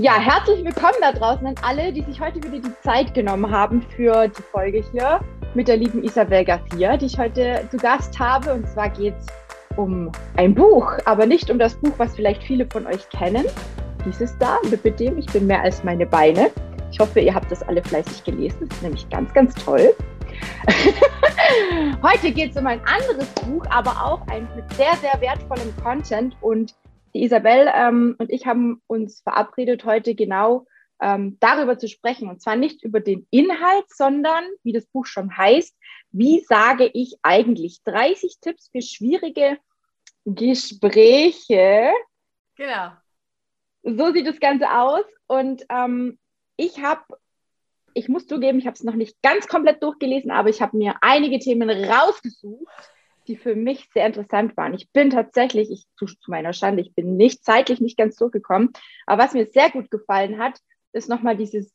Ja, herzlich willkommen da draußen an alle, die sich heute wieder die Zeit genommen haben für die Folge hier mit der lieben Isabel Garcia, die ich heute zu Gast habe. Und zwar geht es um ein Buch, aber nicht um das Buch, was vielleicht viele von euch kennen. Dieses da, mit dem Ich bin mehr als meine Beine. Ich hoffe, ihr habt das alle fleißig gelesen. Das ist nämlich ganz, ganz toll. Heute geht es um ein anderes Buch, aber auch eins mit sehr, sehr wertvollem Content. Und die Isabel ähm, und ich haben uns verabredet, heute genau ähm, darüber zu sprechen. Und zwar nicht über den Inhalt, sondern, wie das Buch schon heißt, wie sage ich eigentlich 30 Tipps für schwierige Gespräche. Genau. So sieht das Ganze aus. Und ähm, ich habe, ich muss zugeben, ich habe es noch nicht ganz komplett durchgelesen, aber ich habe mir einige Themen rausgesucht, die für mich sehr interessant waren. Ich bin tatsächlich, ich zu, zu meiner Schande, ich bin nicht zeitlich nicht ganz durchgekommen, aber was mir sehr gut gefallen hat, ist nochmal dieses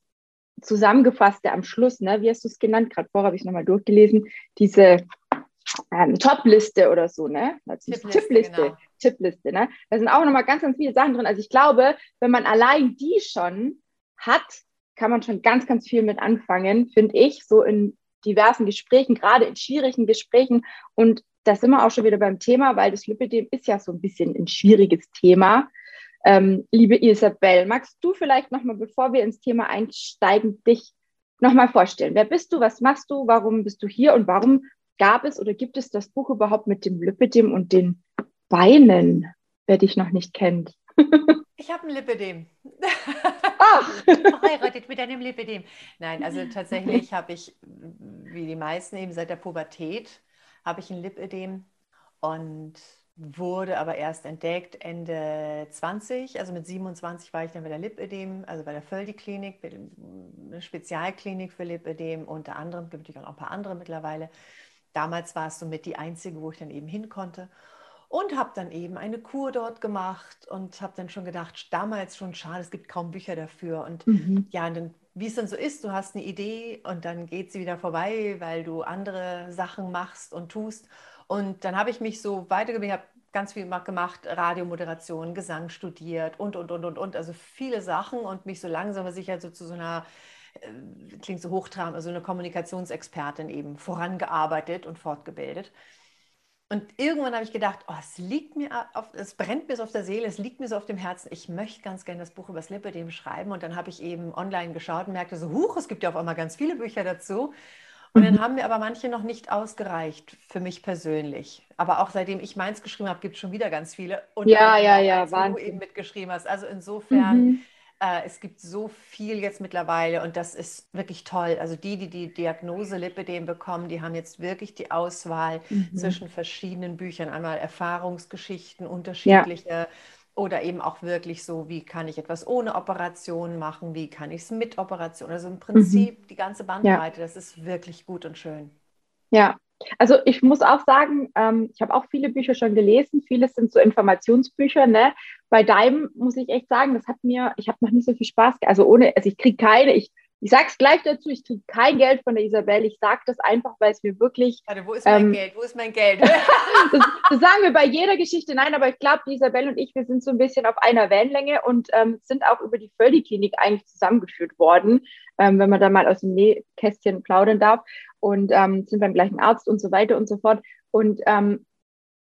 zusammengefasste am Schluss, ne? wie hast du es genannt? Gerade vorher habe ich nochmal durchgelesen, diese ähm, Top-Liste oder so, ne? Tippliste, Tippliste, genau. Tippliste, ne? Da sind auch nochmal ganz, ganz viele Sachen drin. Also ich glaube, wenn man allein die schon hat, kann man schon ganz, ganz viel mit anfangen, finde ich, so in diversen Gesprächen, gerade in schwierigen Gesprächen. Und da sind wir auch schon wieder beim Thema, weil das Lipidem ist ja so ein bisschen ein schwieriges Thema. Ähm, liebe Isabel, magst du vielleicht nochmal, bevor wir ins Thema einsteigen, dich nochmal vorstellen? Wer bist du, was machst du, warum bist du hier und warum gab es oder gibt es das Buch überhaupt mit dem Lipidem und den Beinen, wer dich noch nicht kennt? Ich habe ein Lipidem. Ach. Verheiratet mit einem Lipidem. Nein, also tatsächlich habe ich, wie die meisten eben seit der Pubertät, habe ich ein Lipödem und wurde aber erst entdeckt Ende 20, also mit 27 war ich dann bei der Lipödem, also bei der Völdi-Klinik, eine Spezialklinik für Lipödem, unter anderem, gibt es auch ein paar andere mittlerweile. Damals war es somit die einzige, wo ich dann eben hin konnte und habe dann eben eine Kur dort gemacht und habe dann schon gedacht, damals schon schade, es gibt kaum Bücher dafür und mhm. ja, und dann wie es dann so ist, du hast eine Idee und dann geht sie wieder vorbei, weil du andere Sachen machst und tust. Und dann habe ich mich so weitergebildet, ich habe ganz viel gemacht, Radiomoderation, Gesang studiert und, und, und, und, und, also viele Sachen und mich so langsam aber sicher so zu so einer, äh, klingt so hochtrabend, also eine Kommunikationsexpertin eben vorangearbeitet und fortgebildet. Und irgendwann habe ich gedacht, oh, es liegt mir auf, es brennt mir so auf der Seele, es liegt mir so auf dem Herzen. Ich möchte ganz gerne das Buch über das Lipidem schreiben. Und dann habe ich eben online geschaut und merkte so, huch, es gibt ja auf einmal ganz viele Bücher dazu. Und dann mhm. haben mir aber manche noch nicht ausgereicht für mich persönlich. Aber auch seitdem ich meins geschrieben habe, gibt es schon wieder ganz viele. Und ja, ja, ja, wo du eben mitgeschrieben hast. Also insofern mhm. Äh, es gibt so viel jetzt mittlerweile und das ist wirklich toll. Also die, die die Diagnose Lipidem bekommen, die haben jetzt wirklich die Auswahl mhm. zwischen verschiedenen Büchern. Einmal Erfahrungsgeschichten, unterschiedliche. Ja. Oder eben auch wirklich so, wie kann ich etwas ohne Operation machen, wie kann ich es mit Operation. Also im Prinzip mhm. die ganze Bandbreite, ja. das ist wirklich gut und schön. Ja, also ich muss auch sagen, ähm, ich habe auch viele Bücher schon gelesen. Vieles sind so Informationsbücher. Ne? Bei deinem muss ich echt sagen, das hat mir, ich habe noch nicht so viel Spaß. Also ohne, also ich kriege keine, ich, ich sage es gleich dazu, ich kriege kein Geld von der Isabel. Ich sage das einfach, weil es mir wirklich. Warte, wo ist mein ähm, Geld? Wo ist mein Geld? das, das, sagen wir bei jeder Geschichte. Nein, aber ich glaube, die Isabel und ich, wir sind so ein bisschen auf einer Wellenlänge und ähm, sind auch über die Völdi-Klinik eigentlich zusammengeführt worden, ähm, wenn man da mal aus dem Nähkästchen plaudern darf und ähm, sind beim gleichen Arzt und so weiter und so fort. Und ähm,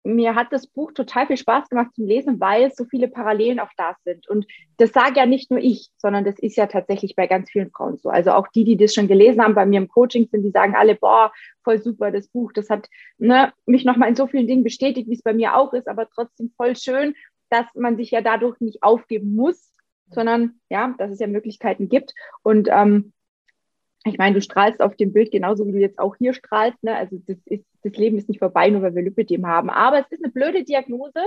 mir hat das Buch total viel Spaß gemacht zum Lesen, weil so viele Parallelen auch da sind. Und das sage ja nicht nur ich, sondern das ist ja tatsächlich bei ganz vielen Frauen so. Also auch die, die das schon gelesen haben bei mir im Coaching sind, die sagen alle, boah, voll super, das Buch, das hat ne, mich nochmal in so vielen Dingen bestätigt, wie es bei mir auch ist, aber trotzdem voll schön, dass man sich ja dadurch nicht aufgeben muss, sondern ja, dass es ja Möglichkeiten gibt. Und ähm, ich meine, du strahlst auf dem Bild genauso, wie du jetzt auch hier strahlst. Ne? Also das, ist, das Leben ist nicht vorbei, nur weil wir Lipidem haben. Aber es ist eine blöde Diagnose.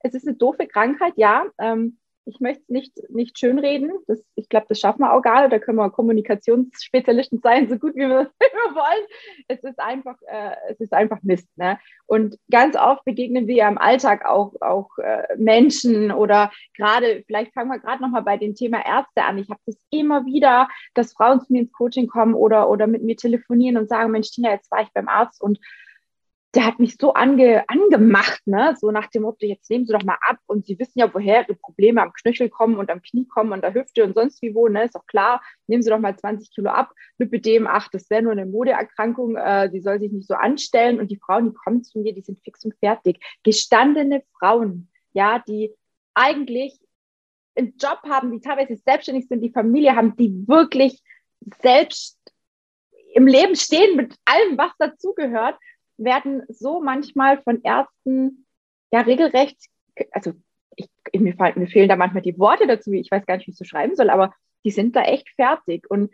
Es ist eine doofe Krankheit, ja. Ähm, ich möchte es nicht, nicht schönreden. Das, ich glaube, das schaffen wir auch gar nicht. Da können wir Kommunikationsspezialisten sein, so gut wie wir, wir wollen. Es ist einfach, äh, es ist einfach Mist. Ne? Und ganz oft begegnen wir ja im Alltag auch, auch äh, Menschen oder gerade, vielleicht fangen wir gerade nochmal bei dem Thema Ärzte an. Ich habe das immer wieder, dass Frauen zu mir ins Coaching kommen oder, oder mit mir telefonieren und sagen, Mensch, Tina, jetzt war ich beim Arzt und der hat mich so ange, angemacht, ne? so nach dem Motto, jetzt nehmen Sie doch mal ab und Sie wissen ja, woher Ihre Probleme am Knöchel kommen und am Knie kommen und der Hüfte und sonst wie wo, ne? ist doch klar, nehmen Sie doch mal 20 Kilo ab, Lipidem, ach, das wäre nur eine Modeerkrankung, äh, soll sich nicht so anstellen und die Frauen, die kommen zu mir, die sind fix und fertig. Gestandene Frauen, ja, die eigentlich einen Job haben, die teilweise selbstständig sind, die Familie haben, die wirklich selbst im Leben stehen mit allem, was dazugehört werden so manchmal von Ärzten ja regelrecht, also ich, mir, fallen, mir fehlen da manchmal die Worte dazu, ich weiß gar nicht, wie ich so schreiben soll, aber die sind da echt fertig. Und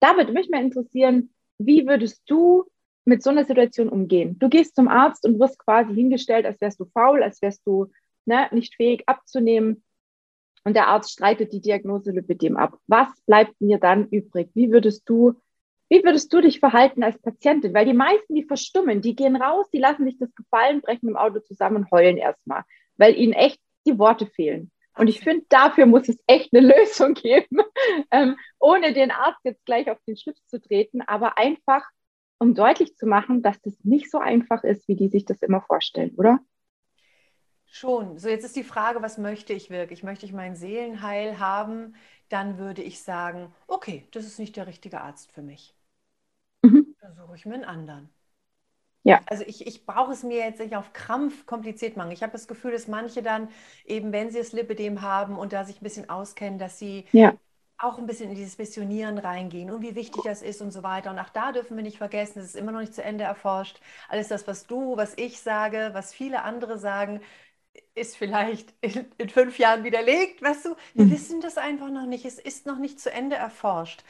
da würde mich mal interessieren, wie würdest du mit so einer Situation umgehen? Du gehst zum Arzt und wirst quasi hingestellt, als wärst du faul, als wärst du ne, nicht fähig abzunehmen. Und der Arzt streitet die Diagnose Lipidem ab. Was bleibt mir dann übrig? Wie würdest du wie würdest du dich verhalten als Patientin? Weil die meisten, die verstummen, die gehen raus, die lassen sich das gefallen, brechen im Auto zusammen und heulen erstmal, weil ihnen echt die Worte fehlen. Und ich finde, dafür muss es echt eine Lösung geben, ähm, ohne den Arzt jetzt gleich auf den Schlips zu treten, aber einfach, um deutlich zu machen, dass das nicht so einfach ist, wie die sich das immer vorstellen, oder? Schon. So, jetzt ist die Frage, was möchte ich wirklich? Möchte ich mein Seelenheil haben? Dann würde ich sagen, okay, das ist nicht der richtige Arzt für mich. Mhm. Dann suche ich mir einen anderen. Ja. Also ich, ich brauche es mir jetzt nicht auf Krampf kompliziert machen. Ich habe das Gefühl, dass manche dann eben, wenn sie das Lipidem haben und da sich ein bisschen auskennen, dass sie ja. auch ein bisschen in dieses Missionieren reingehen und wie wichtig das ist und so weiter. Und auch da dürfen wir nicht vergessen, es ist immer noch nicht zu Ende erforscht. Alles das, was du, was ich sage, was viele andere sagen, ist vielleicht in, in, fünf Jahren widerlegt, weißt du? Wir mhm. wissen das einfach noch nicht. Es ist noch nicht zu Ende erforscht.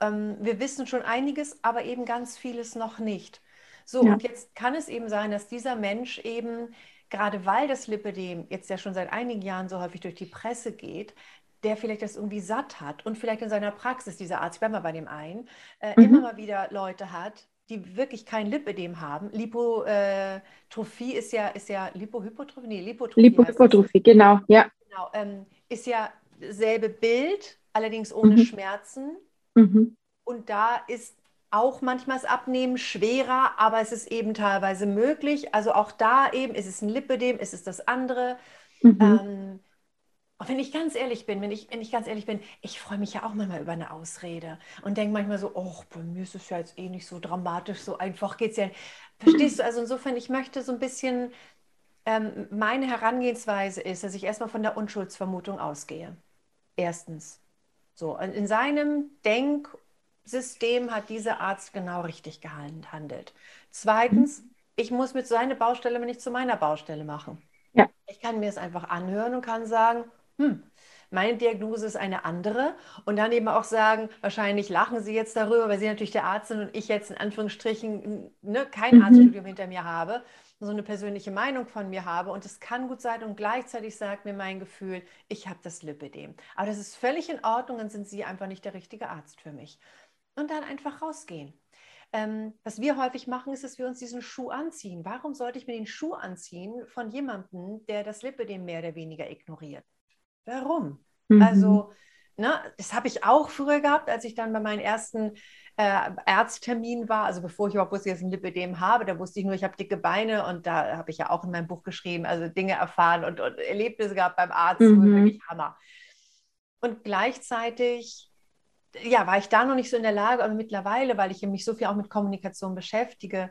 Ähm, wir wissen schon einiges, aber eben ganz vieles noch nicht. So, ja. und jetzt kann es eben sein, dass dieser Mensch eben, gerade weil das Lipidem jetzt ja schon seit einigen Jahren so häufig durch die Presse geht, der vielleicht das irgendwie satt hat und vielleicht in seiner Praxis, dieser Arzt, ich bleibe mal bei dem einen, äh, mhm. immer mal wieder Leute hat, die wirklich kein Lipödem haben. Lipotrophie ist ja, ist ja Lipohypotrophie, nee, Lipotrophie. Lipohypotrophie, genau, ja. Genau, ähm, ist ja selbe Bild, allerdings ohne mhm. Schmerzen. Mhm. Und da ist auch manchmal das Abnehmen schwerer, aber es ist eben teilweise möglich. Also auch da eben, ist es ein Lipödem, ist es das andere. Mhm. Ähm, und wenn ich ganz ehrlich bin, wenn ich, wenn ich ganz ehrlich bin, ich freue mich ja auch manchmal über eine Ausrede und denke manchmal so, oh, bei mir ist es ja jetzt eh nicht so dramatisch, so einfach geht es ja. Verstehst du? Also insofern, ich möchte so ein bisschen, ähm, meine Herangehensweise ist, dass ich erstmal von der Unschuldsvermutung ausgehe. Erstens. So, in seinem Denksystem hat dieser Arzt genau richtig gehandelt. Zweitens, ich muss mit seiner Baustelle nicht zu meiner Baustelle machen. Ja. Ich kann mir es einfach anhören und kann sagen, hm, meine Diagnose ist eine andere. Und dann eben auch sagen, wahrscheinlich lachen Sie jetzt darüber, weil Sie natürlich der Arzt sind und ich jetzt in Anführungsstrichen ne, kein mhm. Arztstudium hinter mir habe, so eine persönliche Meinung von mir habe. Und es kann gut sein und gleichzeitig sagt mir mein Gefühl, ich habe das Lipidem. Aber das ist völlig in Ordnung, dann sind Sie einfach nicht der richtige Arzt für mich. Und dann einfach rausgehen. Ähm, was wir häufig machen, ist, dass wir uns diesen Schuh anziehen. Warum sollte ich mir den Schuh anziehen von jemandem, der das Lipidem mehr oder weniger ignoriert? Warum? Mhm. Also, ne, das habe ich auch früher gehabt, als ich dann bei meinen ersten äh, Ärzttermin war, also bevor ich überhaupt wusste, dass ich ein Lipidem habe, da wusste ich nur, ich habe dicke Beine und da habe ich ja auch in meinem Buch geschrieben, also Dinge erfahren und, und Erlebnisse gehabt beim Arzt, mhm. wirklich Hammer. Und gleichzeitig, ja, war ich da noch nicht so in der Lage, aber mittlerweile, weil ich mich so viel auch mit Kommunikation beschäftige,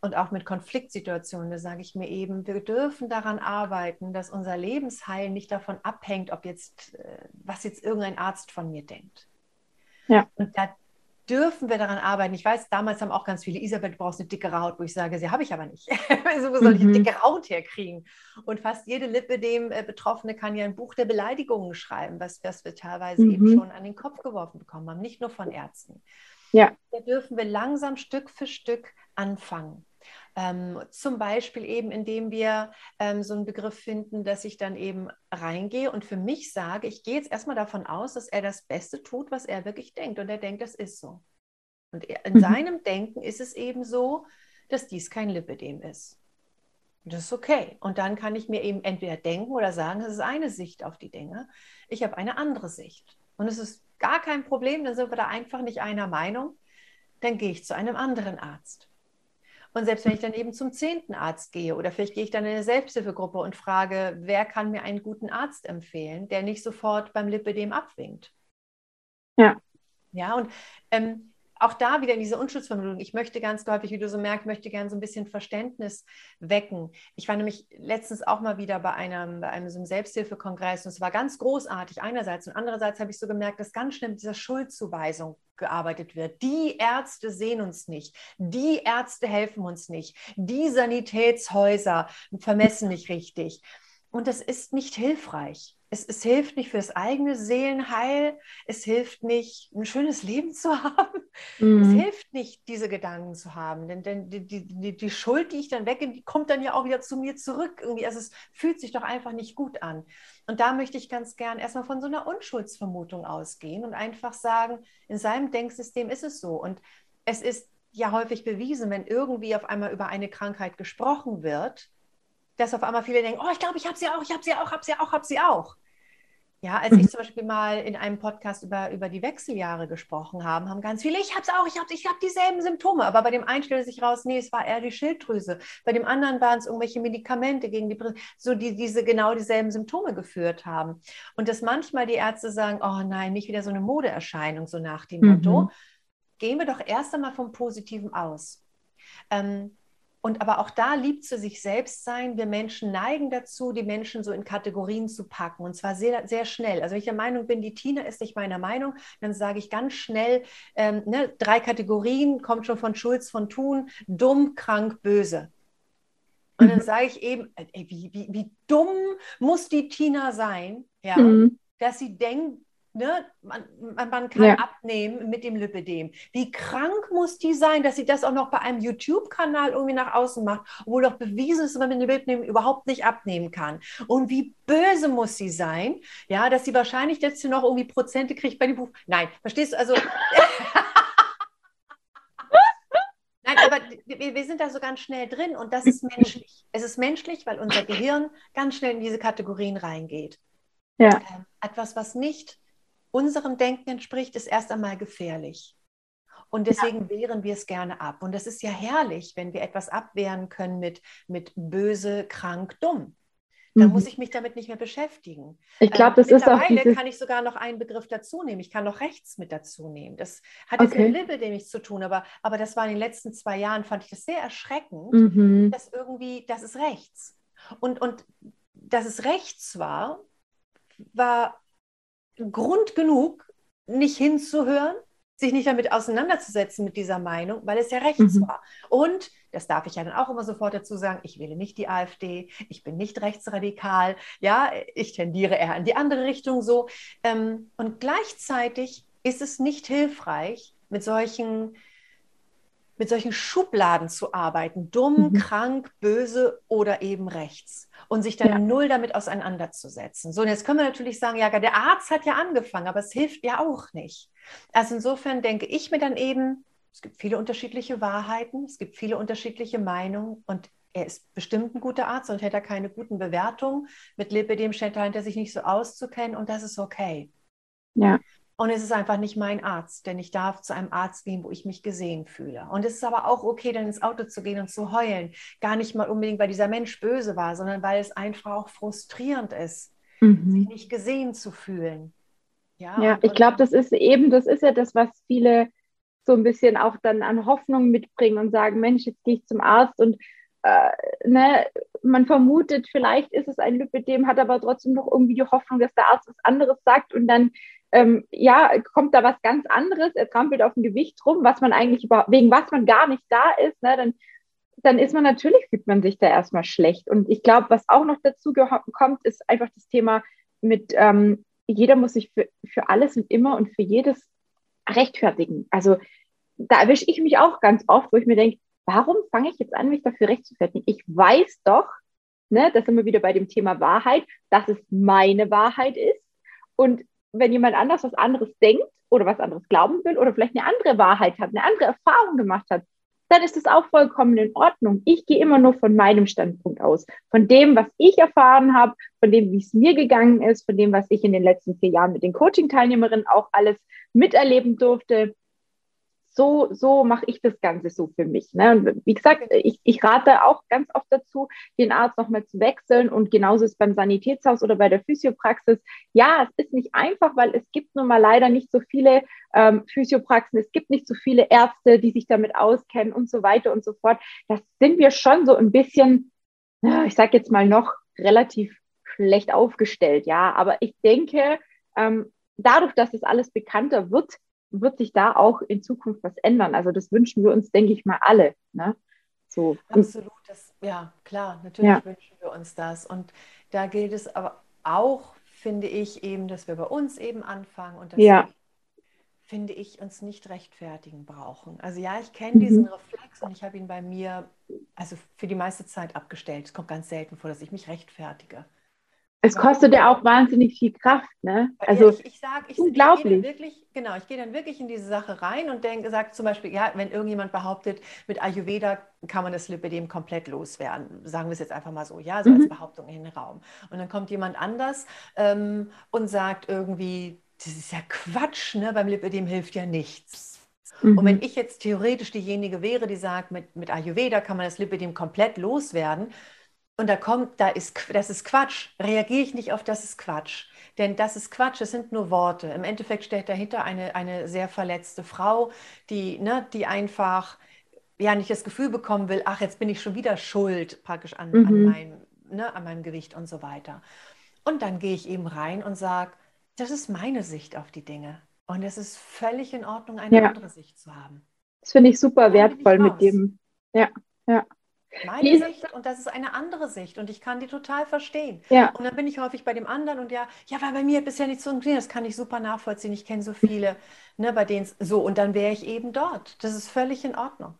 und auch mit Konfliktsituationen, da sage ich mir eben, wir dürfen daran arbeiten, dass unser Lebensheil nicht davon abhängt, ob jetzt, äh, was jetzt irgendein Arzt von mir denkt. Ja. Und da dürfen wir daran arbeiten. Ich weiß, damals haben auch ganz viele, Isabel, du brauchst eine dickere Haut, wo ich sage, sie habe ich aber nicht. wo soll ich eine mhm. dicke Haut herkriegen? Und fast jede Lippe dem äh, Betroffene kann ja ein Buch der Beleidigungen schreiben, was, was wir teilweise mhm. eben schon an den Kopf geworfen bekommen haben, nicht nur von Ärzten. Ja. Da dürfen wir langsam Stück für Stück anfangen. Ähm, zum Beispiel eben, indem wir ähm, so einen Begriff finden, dass ich dann eben reingehe und für mich sage, ich gehe jetzt erstmal davon aus, dass er das Beste tut, was er wirklich denkt. Und er denkt, das ist so. Und in mhm. seinem Denken ist es eben so, dass dies kein Lipidem ist. das ist okay. Und dann kann ich mir eben entweder denken oder sagen, das ist eine Sicht auf die Dinge. Ich habe eine andere Sicht. Und es ist gar kein Problem, dann sind wir da einfach nicht einer Meinung. Dann gehe ich zu einem anderen Arzt. Und selbst wenn ich dann eben zum zehnten Arzt gehe oder vielleicht gehe ich dann in eine Selbsthilfegruppe und frage, wer kann mir einen guten Arzt empfehlen, der nicht sofort beim Lipidem abwinkt. Ja. Ja, und ähm, auch da wieder in diese Unschuldsvermutung. Ich möchte ganz häufig, wie du so merkst, möchte gerne so ein bisschen Verständnis wecken. Ich war nämlich letztens auch mal wieder bei einem, bei einem so einem Selbsthilfekongress und es war ganz großartig einerseits und andererseits habe ich so gemerkt, dass ganz schnell mit dieser Schuldzuweisung gearbeitet wird. Die Ärzte sehen uns nicht. Die Ärzte helfen uns nicht. Die Sanitätshäuser vermessen nicht richtig. Und das ist nicht hilfreich es, es, hilft nicht für das eigene Seelenheil, es hilft nicht, ein schönes Leben zu haben, mhm. es hilft nicht, diese Gedanken zu haben, denn, denn die, die, die, Schuld, die ich dann weggehe, die kommt dann ja auch wieder zu mir zurück. Irgendwie. Also es fühlt sich doch einfach nicht gut an. Und da möchte ich ganz gern erstmal von so einer Unschuldsvermutung ausgehen und einfach sagen, in seinem Denksystem ist es so. Und es ist ja häufig bewiesen, wenn irgendwie auf einmal über eine Krankheit gesprochen wird, dass auf einmal viele denken, oh, ich glaube, ich habe sie auch, ich habe sie auch, habe sie auch, habe sie auch. Ja, als ich zum Beispiel mal in einem Podcast über, über die Wechseljahre gesprochen habe, haben ganz viele, ich habe es auch, ich habe ich hab dieselben Symptome. Aber bei dem einen stellte sich raus, nee, es war eher die Schilddrüse. Bei dem anderen waren es irgendwelche Medikamente gegen die so die diese genau dieselben Symptome geführt haben. Und dass manchmal die Ärzte sagen, oh nein, nicht wieder so eine Modeerscheinung, so nach dem mhm. Motto. Gehen wir doch erst einmal vom Positiven aus. Ähm, und aber auch da lieb zu sich selbst sein. Wir Menschen neigen dazu, die Menschen so in Kategorien zu packen und zwar sehr, sehr schnell. Also wenn ich der Meinung bin, die Tina ist nicht meiner Meinung, dann sage ich ganz schnell, ähm, ne, drei Kategorien, kommt schon von Schulz von Thun, dumm, krank, böse. Und dann mhm. sage ich eben, ey, wie, wie, wie dumm muss die Tina sein, ja, mhm. dass sie denkt, Ne? Man, man, man kann ja. abnehmen mit dem Lipidem. Wie krank muss die sein, dass sie das auch noch bei einem YouTube-Kanal irgendwie nach außen macht, obwohl doch bewiesen ist, dass man mit dem Lipidem überhaupt nicht abnehmen kann. Und wie böse muss sie sein, ja, dass sie wahrscheinlich jetzt noch irgendwie Prozente kriegt bei dem Buch. Nein, verstehst du? Also. Nein, aber wir, wir, sind da so ganz schnell drin und das ist menschlich. Es ist menschlich, weil unser Gehirn ganz schnell in diese Kategorien reingeht. Ja. Ähm, etwas, was nicht unserem Denken entspricht, ist erst einmal gefährlich. Und deswegen ja. wehren wir es gerne ab. Und das ist ja herrlich, wenn wir etwas abwehren können mit, mit böse, krank, dumm. Dann mhm. muss ich mich damit nicht mehr beschäftigen. Ich glaube, ähm, das ist auch. Mittlerweile kann ich sogar noch einen Begriff dazu nehmen. Ich kann noch rechts mit dazu nehmen. Das hat jetzt okay. mit Lippe nichts zu tun, aber, aber das war in den letzten zwei Jahren, fand ich das sehr erschreckend, mhm. dass irgendwie, das ist rechts. Und, und dass es rechts war, war Grund genug, nicht hinzuhören, sich nicht damit auseinanderzusetzen mit dieser Meinung, weil es ja rechts mhm. war. Und, das darf ich ja dann auch immer sofort dazu sagen, ich wähle nicht die AfD, ich bin nicht rechtsradikal, ja, ich tendiere eher in die andere Richtung so. Ähm, und gleichzeitig ist es nicht hilfreich, mit solchen mit solchen Schubladen zu arbeiten, dumm, mhm. krank, böse oder eben rechts und sich dann ja. null damit auseinanderzusetzen. So, und jetzt können wir natürlich sagen, ja, der Arzt hat ja angefangen, aber es hilft ja auch nicht. Also insofern denke ich mir dann eben, es gibt viele unterschiedliche Wahrheiten, es gibt viele unterschiedliche Meinungen und er ist bestimmt ein guter Arzt und hätte er keine guten Bewertungen. Mit Lipidem scheint er sich nicht so auszukennen und das ist okay. Ja. Und es ist einfach nicht mein Arzt, denn ich darf zu einem Arzt gehen, wo ich mich gesehen fühle. Und es ist aber auch okay, dann ins Auto zu gehen und zu heulen. Gar nicht mal unbedingt, weil dieser Mensch böse war, sondern weil es einfach auch frustrierend ist, mhm. sich nicht gesehen zu fühlen. Ja, ja ich glaube, das ist eben, das ist ja das, was viele so ein bisschen auch dann an Hoffnung mitbringen und sagen, Mensch, jetzt gehe ich zum Arzt und äh, ne, man vermutet, vielleicht ist es ein Lipidem, hat aber trotzdem noch irgendwie die Hoffnung, dass der Arzt was anderes sagt und dann ähm, ja, kommt da was ganz anderes, er trampelt auf dem Gewicht rum, was man eigentlich über, wegen was man gar nicht da ist, ne, dann, dann ist man natürlich, fühlt man sich da erstmal schlecht. Und ich glaube, was auch noch dazu kommt, ist einfach das Thema mit, ähm, jeder muss sich für, für alles und immer und für jedes rechtfertigen. Also da erwische ich mich auch ganz oft, wo ich mir denke, warum fange ich jetzt an, mich dafür rechtfertigen? Ich weiß doch, ne, das sind wir wieder bei dem Thema Wahrheit, dass es meine Wahrheit ist. Und wenn jemand anders was anderes denkt oder was anderes glauben will oder vielleicht eine andere Wahrheit hat, eine andere Erfahrung gemacht hat, dann ist das auch vollkommen in Ordnung. Ich gehe immer nur von meinem Standpunkt aus, von dem, was ich erfahren habe, von dem, wie es mir gegangen ist, von dem, was ich in den letzten vier Jahren mit den Coaching-Teilnehmerinnen auch alles miterleben durfte. So, so mache ich das Ganze so für mich. Ne? Und wie gesagt, ich, ich rate auch ganz oft dazu, den Arzt nochmal zu wechseln. Und genauso ist es beim Sanitätshaus oder bei der Physiopraxis. Ja, es ist nicht einfach, weil es gibt nun mal leider nicht so viele ähm, Physiopraxen, es gibt nicht so viele Ärzte, die sich damit auskennen und so weiter und so fort. Das sind wir schon so ein bisschen, ich sage jetzt mal noch, relativ schlecht aufgestellt. Ja, aber ich denke, ähm, dadurch, dass es alles bekannter wird, wird sich da auch in Zukunft was ändern. Also das wünschen wir uns, denke ich mal, alle. Ne? So. Absolut, das, ja klar, natürlich ja. wünschen wir uns das. Und da gilt es aber auch, finde ich, eben, dass wir bei uns eben anfangen und dass ja. wir, finde ich, uns nicht rechtfertigen brauchen. Also ja, ich kenne mhm. diesen Reflex und ich habe ihn bei mir, also für die meiste Zeit abgestellt. Es kommt ganz selten vor, dass ich mich rechtfertige. Es kostet ja auch wahnsinnig viel Kraft, ne? Also ich, ich sage, ich, unglaublich. Ich wirklich, genau, ich gehe dann wirklich in diese Sache rein und denke, sagt zum Beispiel, ja, wenn irgendjemand behauptet, mit Ayurveda kann man das Lipidem komplett loswerden, sagen wir es jetzt einfach mal so, ja, so mhm. als Behauptung in den Raum. Und dann kommt jemand anders ähm, und sagt irgendwie, das ist ja Quatsch, ne? Beim Lipidem hilft ja nichts. Und wenn mhm. ich jetzt theoretisch diejenige wäre, die sagt, mit, mit Ayurveda kann man das Lipidem komplett loswerden, und da kommt, da ist, das ist Quatsch, reagiere ich nicht auf das ist Quatsch. Denn das ist Quatsch, es sind nur Worte. Im Endeffekt steht dahinter eine, eine sehr verletzte Frau, die, ne, die einfach ja nicht das Gefühl bekommen will, ach, jetzt bin ich schon wieder schuld praktisch an, mhm. an, meinem, ne, an meinem Gewicht und so weiter. Und dann gehe ich eben rein und sage, das ist meine Sicht auf die Dinge. Und es ist völlig in Ordnung, eine ja. andere Sicht zu haben. Das finde ich super wertvoll mit dem. Ja, ja meine Sicht und das ist eine andere Sicht und ich kann die total verstehen. Ja. Und dann bin ich häufig bei dem anderen und ja, ja, weil bei mir bisher nicht so funktioniert, das kann ich super nachvollziehen. Ich kenne so viele, ne, bei denen es so und dann wäre ich eben dort. Das ist völlig in Ordnung.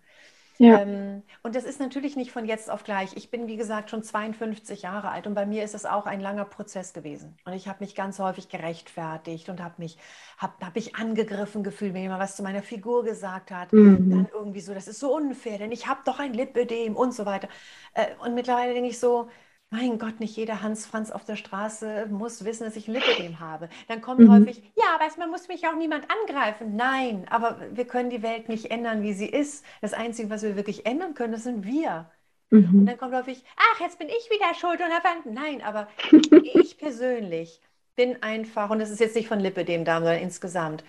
Ja. Ähm, und das ist natürlich nicht von jetzt auf gleich. Ich bin, wie gesagt, schon 52 Jahre alt und bei mir ist es auch ein langer Prozess gewesen. Und ich habe mich ganz häufig gerechtfertigt und habe mich, habe hab mich angegriffen gefühlt, wenn jemand was zu meiner Figur gesagt hat. Mhm. Dann irgendwie so, das ist so unfair, denn ich habe doch ein Lipödem und so weiter. Äh, und mittlerweile denke ich so, mein Gott, nicht jeder Hans Franz auf der Straße muss wissen, dass ich ein Lipödem habe. Dann kommt mhm. häufig, ja, aber man muss mich auch niemand angreifen. Nein, aber wir können die Welt nicht ändern, wie sie ist. Das Einzige, was wir wirklich ändern können, das sind wir. Mhm. Und dann kommt häufig, ach, jetzt bin ich wieder schuld und habe Nein, aber ich persönlich bin einfach, und das ist jetzt nicht von Lipödem da, sondern insgesamt,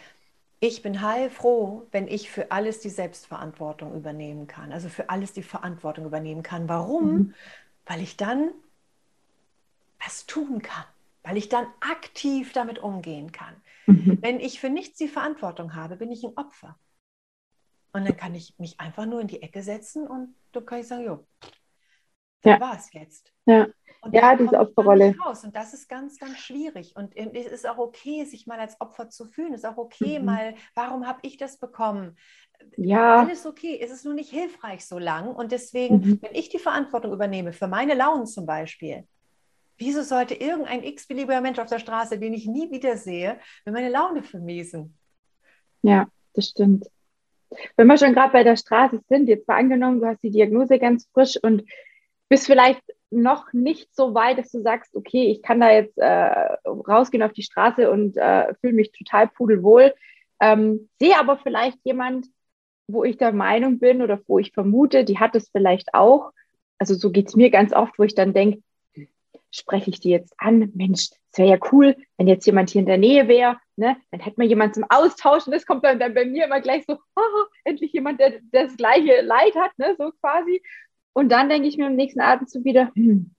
ich bin heilfroh, wenn ich für alles die Selbstverantwortung übernehmen kann. Also für alles die Verantwortung übernehmen kann. Warum? Mhm. Weil ich dann was tun kann, weil ich dann aktiv damit umgehen kann. Mhm. Wenn ich für nichts die Verantwortung habe, bin ich ein Opfer. Und dann kann ich mich einfach nur in die Ecke setzen und dann kann ich sagen, jo, ja. war es jetzt. Ja, und ja diese Opferrolle. Raus. Und das ist ganz, ganz schwierig. Und es ist auch okay, sich mal als Opfer zu fühlen. Es ist auch okay, mhm. mal, warum habe ich das bekommen? Ja. Alles okay. Es ist nur nicht hilfreich so lang. Und deswegen, mhm. wenn ich die Verantwortung übernehme, für meine Launen zum Beispiel, Wieso sollte irgendein x-beliebiger Mensch auf der Straße, den ich nie wieder sehe, mir meine Laune vermiesen? Ja, das stimmt. Wenn wir schon gerade bei der Straße sind, jetzt mal angenommen, du hast die Diagnose ganz frisch und bist vielleicht noch nicht so weit, dass du sagst, okay, ich kann da jetzt äh, rausgehen auf die Straße und äh, fühle mich total pudelwohl. Ähm, sehe aber vielleicht jemand, wo ich der Meinung bin oder wo ich vermute, die hat es vielleicht auch. Also so geht es mir ganz oft, wo ich dann denke, spreche ich die jetzt an? Mensch, es wäre ja cool, wenn jetzt jemand hier in der Nähe wäre, ne? dann hätte man jemand zum Austauschen. Das kommt dann, dann bei mir immer gleich so, oh, endlich jemand, der, der, das gleiche Leid hat, ne? so quasi. Und dann denke ich mir im nächsten Atemzug wieder, hm,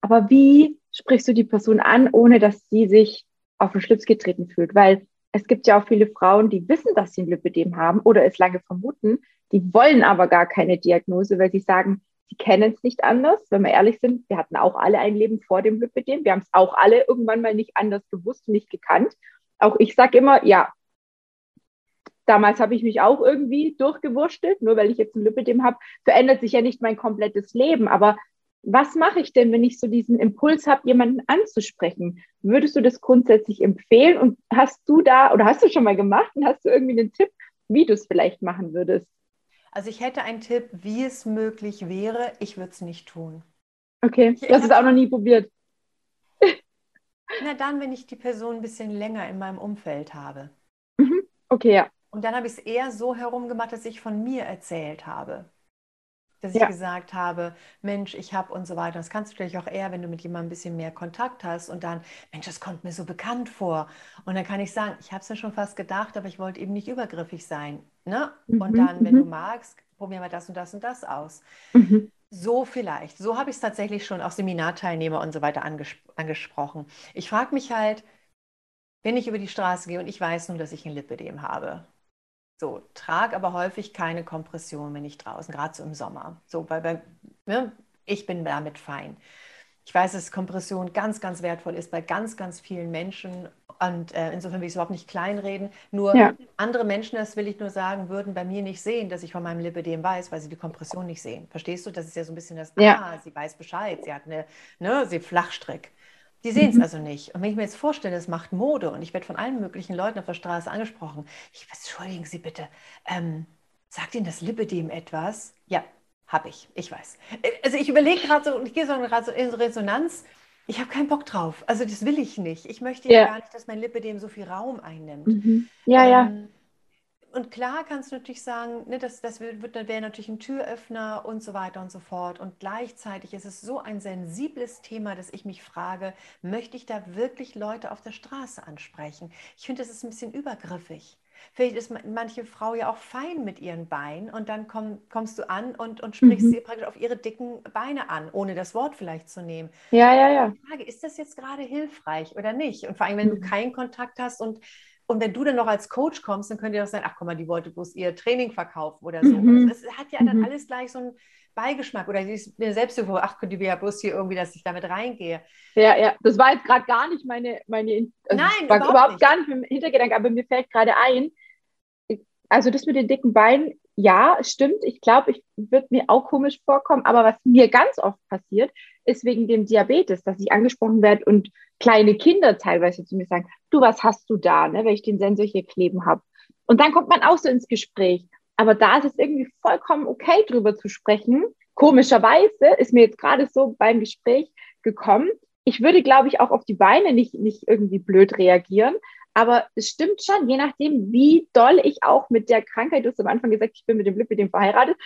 aber wie sprichst du die Person an, ohne dass sie sich auf den Schlips getreten fühlt? Weil es gibt ja auch viele Frauen, die wissen, dass sie ein Lipidem haben oder es lange vermuten, die wollen aber gar keine Diagnose, weil sie sagen, Sie kennen es nicht anders, wenn wir ehrlich sind. Wir hatten auch alle ein Leben vor dem Lipidem. Wir haben es auch alle irgendwann mal nicht anders gewusst, nicht gekannt. Auch ich sage immer, ja, damals habe ich mich auch irgendwie durchgewurschtelt. Nur weil ich jetzt ein Lipidem habe, verändert sich ja nicht mein komplettes Leben. Aber was mache ich denn, wenn ich so diesen Impuls habe, jemanden anzusprechen? Würdest du das grundsätzlich empfehlen? Und hast du da, oder hast du schon mal gemacht und hast du irgendwie einen Tipp, wie du es vielleicht machen würdest? Also ich hätte einen Tipp, wie es möglich wäre. Ich würde es nicht tun. Okay, du hast es auch noch nie probiert. Na dann, wenn ich die Person ein bisschen länger in meinem Umfeld habe. Mhm. Okay, ja. Und dann habe ich es eher so herumgemacht, dass ich von mir erzählt habe dass ich Ja. gesagt habe, Mensch, ich habe und so weiter. Das kannst du vielleicht auch eher, wenn du mit jemandem ein bisschen mehr Kontakt hast und dann, Mensch, das kommt mir so bekannt vor. Und dann kann ich sagen, ich habe es mir schon fast gedacht, aber ich wollte eben nicht übergriffig sein. Ne? Und Mhm, dann, wenn du mhm, magst, probieren wir das und das und das aus. mhm. So vielleicht. So habe ich es tatsächlich schon auch Seminarteilnehmer und so weiter anges angesprochen. Ich frage mich halt, wenn ich über die Straße gehe und ich weiß nun, dass ich ein Lipödem habe. So, trage aber häufig keine Kompression, wenn ich draußen, gerade so im Sommer. So, weil bei, ne, ich bin damit fein. Ich weiß, dass Kompression ganz, ganz wertvoll ist bei ganz, ganz vielen Menschen. Und äh, insofern will ich es überhaupt nicht kleinreden. Nur Ja. andere Menschen, das will ich nur sagen, würden bei mir nicht sehen, dass ich von meinem Lipödem weiß, weil sie die Kompression nicht sehen. Verstehst du? Das ist ja so ein bisschen das, Ja. ah, sie weiß Bescheid, sie hat eine, ne, sie Flachstrick. Die sehen es Mhm. also nicht. Und wenn ich mir jetzt vorstelle, es macht Mode und ich werde von allen möglichen Leuten auf der Straße angesprochen, ich entschuldigen Sie bitte, ähm, sagt Ihnen das Lipödem etwas? Ja, habe ich, ich weiß. Äh, Also ich überlege gerade so, und ich gehe so gerade so in Resonanz, ich habe keinen Bock drauf. Also das will ich nicht. Ich möchte ja Ja. gar nicht, dass mein Lipödem so viel Raum einnimmt. Mhm. Ja, ja. Ähm, und klar kannst du natürlich sagen, ne, das, das wird, wird, wäre natürlich ein Türöffner und so weiter und so fort. Und gleichzeitig ist es so ein sensibles Thema, dass ich mich frage, möchte ich da wirklich Leute auf der Straße ansprechen? Ich finde, das ist ein bisschen übergriffig. Vielleicht ist ma- manche Frau ja auch fein mit ihren Beinen und dann komm, kommst du an und, und sprichst Mhm. sie praktisch auf ihre dicken Beine an, ohne das Wort vielleicht zu nehmen. Ja, ja, ja. Die Frage, ist das jetzt gerade hilfreich oder nicht? Und vor allem, wenn du Mhm. keinen Kontakt hast und, und wenn du dann noch als Coach kommst, dann könnte ja auch sein, ach guck mal, die wollte bloß ihr Training verkaufen oder so. Mhm. Es hat ja dann Mhm. alles gleich so einen Beigeschmack oder mir selbst so, ach, könnte wir ja bloß hier irgendwie, dass ich damit reingehe. Ja, ja. Das war jetzt gerade gar nicht meine, meine also Nein, überhaupt überhaupt nicht. gar nicht im Hintergedanken, aber mir fällt gerade ein, also das mit den dicken Beinen, ja, stimmt. Ich glaube, ich würde mir auch komisch vorkommen, aber was mir ganz oft passiert, ist wegen dem Diabetes, dass ich angesprochen werde und kleine Kinder teilweise zu mir sagen, du, was hast du da, ne, weil ich den Sensor hier kleben habe. Und dann kommt man auch so ins Gespräch. Aber da ist es irgendwie vollkommen okay, drüber zu sprechen. Komischerweise ist mir jetzt gerade so beim Gespräch gekommen. Ich würde, glaube ich, auch auf die Beine nicht, nicht irgendwie blöd reagieren. Aber es stimmt schon, je nachdem, wie doll ich auch mit der Krankheit, du hast am Anfang gesagt, ich bin mit dem Lipidem verheiratet,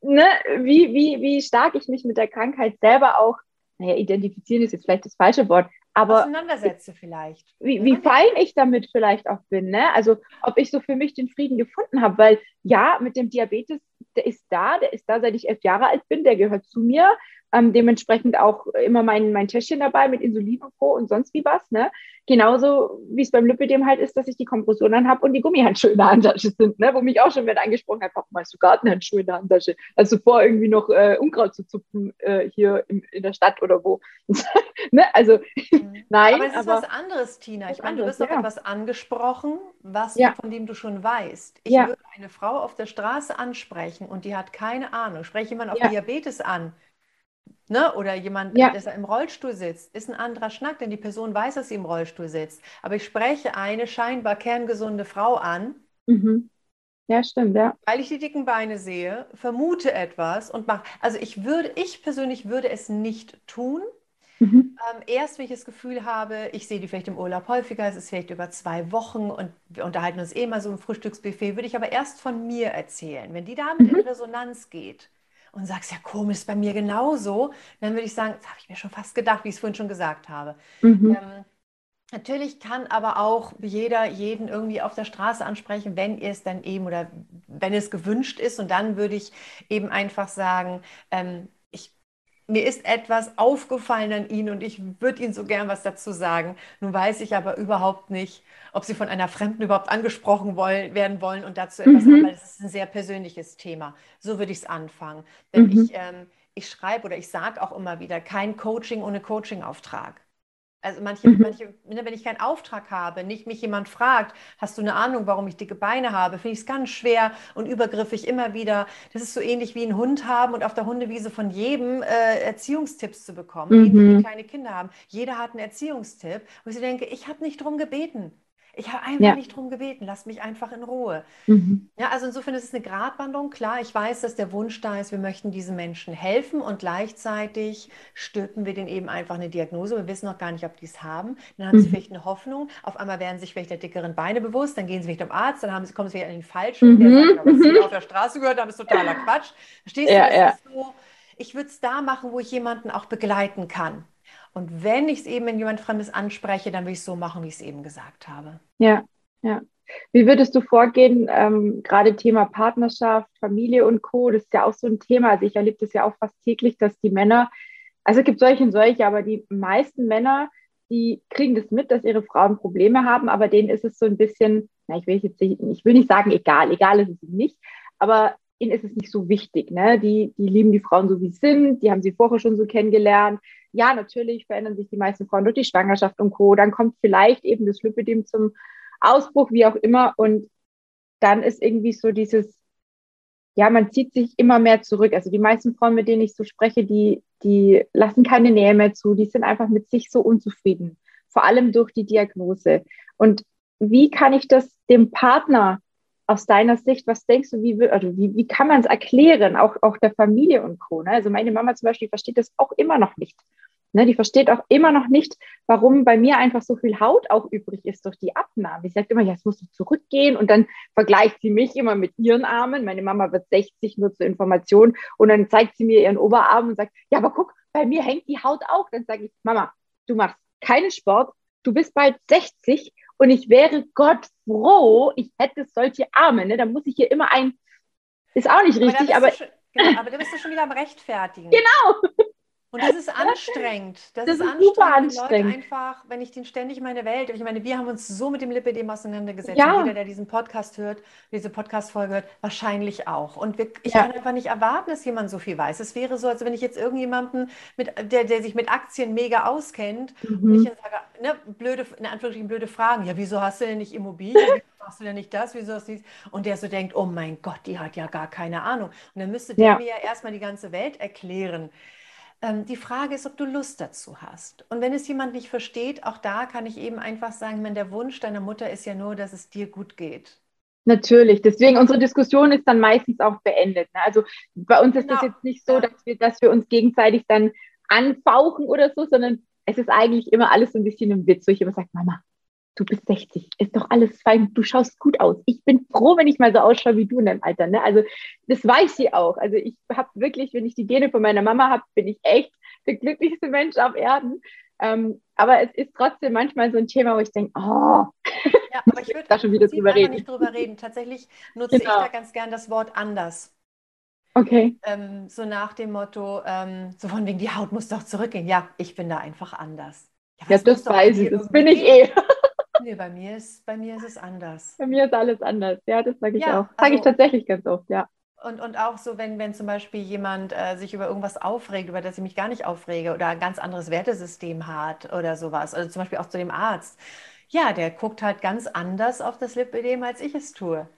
ne, wie, wie, wie stark ich mich mit der Krankheit selber auch, naja, identifizieren ist jetzt vielleicht das falsche Wort, aber Auseinandersetze vielleicht. wie, wie fein ich damit vielleicht auch bin, ne? Also ob ich so für mich den Frieden gefunden habe, weil ja, mit dem Diabetes, der ist da, der ist da, seit ich elf Jahre alt bin, der gehört zu mir. Ähm, dementsprechend auch immer mein, mein Täschchen dabei mit Insulin und Co. und sonst wie was, ne? Genauso wie es beim Lipidem halt ist, dass ich die Kompression an habe und die Gummihandschuhe in der Handtasche sind, ne? Wo mich auch schon wer angesprochen hat, warum hast du Gartenhandschuhe in der Handtasche? Also vor irgendwie noch äh, Unkraut zu zupfen äh, hier in, in der Stadt oder wo. ne? Also Mhm. nein, aber es ist aber was anderes, Tina. Ich meine, du wirst auf ja. etwas angesprochen, was Ja. von dem du schon weißt. Ich Ja. würde eine Frau auf der Straße ansprechen und die hat keine Ahnung. Spreche jemand auf. Diabetes an. Ne? Oder jemand, Ja. der im Rollstuhl sitzt, ist ein anderer Schnack, denn die Person weiß, dass sie im Rollstuhl sitzt. Aber ich spreche eine scheinbar kerngesunde Frau an, Mhm. Ja, stimmt, ja. weil ich die dicken Beine sehe, vermute etwas und mache. Also ich würde, ich persönlich würde es nicht tun. Mhm. Ähm, erst, wenn ich das Gefühl habe, ich sehe die vielleicht im Urlaub häufiger, es ist vielleicht über zwei Wochen und wir unterhalten uns eh mal so im Frühstücksbuffet, würde ich aber erst von mir erzählen. Wenn die damit in Mhm. Resonanz geht und sagst, ja komisch, ist bei mir genauso, dann würde ich sagen, das habe ich mir schon fast gedacht, wie ich es vorhin schon gesagt habe. Mhm. Ähm, natürlich kann aber auch jeder jeden irgendwie auf der Straße ansprechen, wenn ihr es dann eben oder wenn es gewünscht ist. Und dann würde ich eben einfach sagen, ähm, mir ist etwas aufgefallen an Ihnen und ich würde Ihnen so gern was dazu sagen. Nun weiß ich aber überhaupt nicht, ob Sie von einer Fremden überhaupt angesprochen wollen, werden wollen und dazu etwas Mhm. haben, weil das ist ein sehr persönliches Thema. So würde ich es anfangen. Denn Mhm. ich, ähm, ich schreibe oder ich sage auch immer wieder, kein Coaching ohne Coaching-Auftrag. Also manche, Mhm. manche, ne, wenn ich keinen Auftrag habe, nicht mich jemand fragt, hast du eine Ahnung, warum ich dicke Beine habe, finde ich es ganz schwer und übergriffig immer wieder. Das ist so ähnlich wie einen Hund haben und auf der Hundewiese von jedem äh, Erziehungstipps zu bekommen, Mhm. kleine Kinder haben. Jeder hat einen Erziehungstipp, wo ich denke, ich habe nicht drum gebeten. Ich habe einfach ja. nicht drum gebeten, lass mich einfach in Ruhe. Mhm. Ja, also insofern ist es eine Gratwanderung. Klar, ich weiß, dass der Wunsch da ist, wir möchten diesen Menschen helfen und gleichzeitig stülpen wir denen eben einfach eine Diagnose. Wir wissen noch gar nicht, ob die es haben. Dann haben mhm. sie vielleicht eine Hoffnung. Auf einmal werden sie sich vielleicht der dickeren Beine bewusst. Dann gehen sie vielleicht zum Arzt. Dann haben sie, kommen sie wieder an den Falschen. Mhm. Der sagt, was sie auf der Straße gehört haben, ist totaler Quatsch. Verstehst ja, du? Das ja. so, ich würde es da machen, wo ich jemanden auch begleiten kann. Und wenn ich es eben in jemand Fremdes anspreche, dann will ich es so machen, wie ich es eben gesagt habe. Ja, ja. Wie würdest du vorgehen, ähm, gerade Thema Partnerschaft, Familie und Co., das ist ja auch so ein Thema. Also ich erlebe das ja auch fast täglich, dass die Männer, also es gibt solche und solche, aber die meisten Männer, die kriegen das mit, dass ihre Frauen Probleme haben, aber denen ist es so ein bisschen, na, ich will jetzt nicht, ich will nicht sagen egal, egal ist es nicht, aber ihnen ist es nicht so wichtig. Ne? Die, die lieben die Frauen so, wie sie sind, die haben sie vorher schon so kennengelernt. Ja, natürlich verändern sich die meisten Frauen durch die Schwangerschaft und Co. Dann kommt vielleicht eben das Lipidem zum Ausbruch, wie auch immer. Und dann ist irgendwie so dieses, ja, man zieht sich immer mehr zurück. Also die meisten Frauen, mit denen ich so spreche, die, die lassen keine Nähe mehr zu, die sind einfach mit sich so unzufrieden, vor allem durch die Diagnose. Und wie kann ich das dem Partner aus deiner Sicht, was denkst du, wie, also wie, wie kann man es erklären, auch, auch der Familie und Co. Ne? Also meine Mama zum Beispiel versteht das auch immer noch nicht. Ne? Die versteht auch immer noch nicht, warum bei mir einfach so viel Haut auch übrig ist durch die Abnahme. Sie sagt immer, ja, es muss zurückgehen und dann vergleicht sie mich immer mit ihren Armen. Meine Mama wird 60 nur zur Information und dann zeigt sie mir ihren Oberarm und sagt, ja, aber guck, bei mir hängt die Haut auch. Dann sage ich, Mama, du machst keinen Sport, du bist bald 60 und ich wäre Gott froh, ich hätte solche Arme. Ne? Da muss ich hier immer ein, ist auch nicht richtig, aber. Schon, genau, aber da bist du schon wieder am Rechtfertigen. Genau. Und das ist anstrengend. Das, das ist, ist anstrengend. Super anstrengend. Leute einfach, wenn ich den ständig meine Welt, ich meine, wir haben uns so mit dem Lipidem auseinandergesetzt. Ja. Jeder, der diesen Podcast hört, diese Podcast-Folge hört, wahrscheinlich auch. Und wir, ich ja. kann einfach nicht erwarten, dass jemand so viel weiß. Es wäre so, als wenn ich jetzt irgendjemanden, mit, der, der sich mit Aktien mega auskennt, mhm. und ich sage, ne, blöde, in Anführungsstrichen blöde Fragen. Ja, wieso hast du denn nicht Immobilien? Wieso machst du denn nicht das? Wieso hast du dies? Und der so denkt, oh mein Gott, die hat ja gar keine Ahnung. Und dann müsste der ja. mir ja erstmal die ganze Welt erklären. Ähm, die Frage ist, ob du Lust dazu hast. Und wenn es jemand nicht versteht, auch da kann ich eben einfach sagen, wenn der Wunsch deiner Mutter ist ja nur, dass es dir gut geht. Natürlich, deswegen unsere Diskussion ist dann meistens auch beendet. Ne? Also bei uns ist genau. das jetzt nicht so, dass wir, dass wir uns gegenseitig dann anfauchen oder so, sondern es ist eigentlich immer alles so ein bisschen im Witz, wo ich immer sage, Mama, du bist 60, ist doch alles fein, du schaust gut aus. Ich bin froh, wenn ich mal so ausschaue wie du in deinem Alter. Ne? Also das weiß sie auch. Also ich habe wirklich, wenn ich die Gene von meiner Mama habe, bin ich echt der glücklichste Mensch auf Erden. Ähm, aber es ist trotzdem manchmal so ein Thema, wo ich denke, oh, ja, aber ich würde da schon wieder drüber reden. nicht drüber reden. Tatsächlich nutze genau. ich da ganz gern das Wort anders. Okay. Ähm, so nach dem Motto, ähm, so von wegen, die Haut muss doch zurückgehen. Ja, ich bin da einfach anders. Ja, ja das weiß ich, das bin ich eh. Nee, bei mir ist, bei mir ist es anders. Bei mir ist alles anders. Ja, das sage ich ja, auch. Sage also, ich tatsächlich ganz oft, ja. Und, und auch so, wenn, wenn zum Beispiel jemand äh, sich über irgendwas aufregt, über das ich mich gar nicht aufrege oder ein ganz anderes Wertesystem hat oder sowas. Also zum Beispiel auch zu dem Arzt. Ja, der guckt halt ganz anders auf das Lipödem, als ich es tue.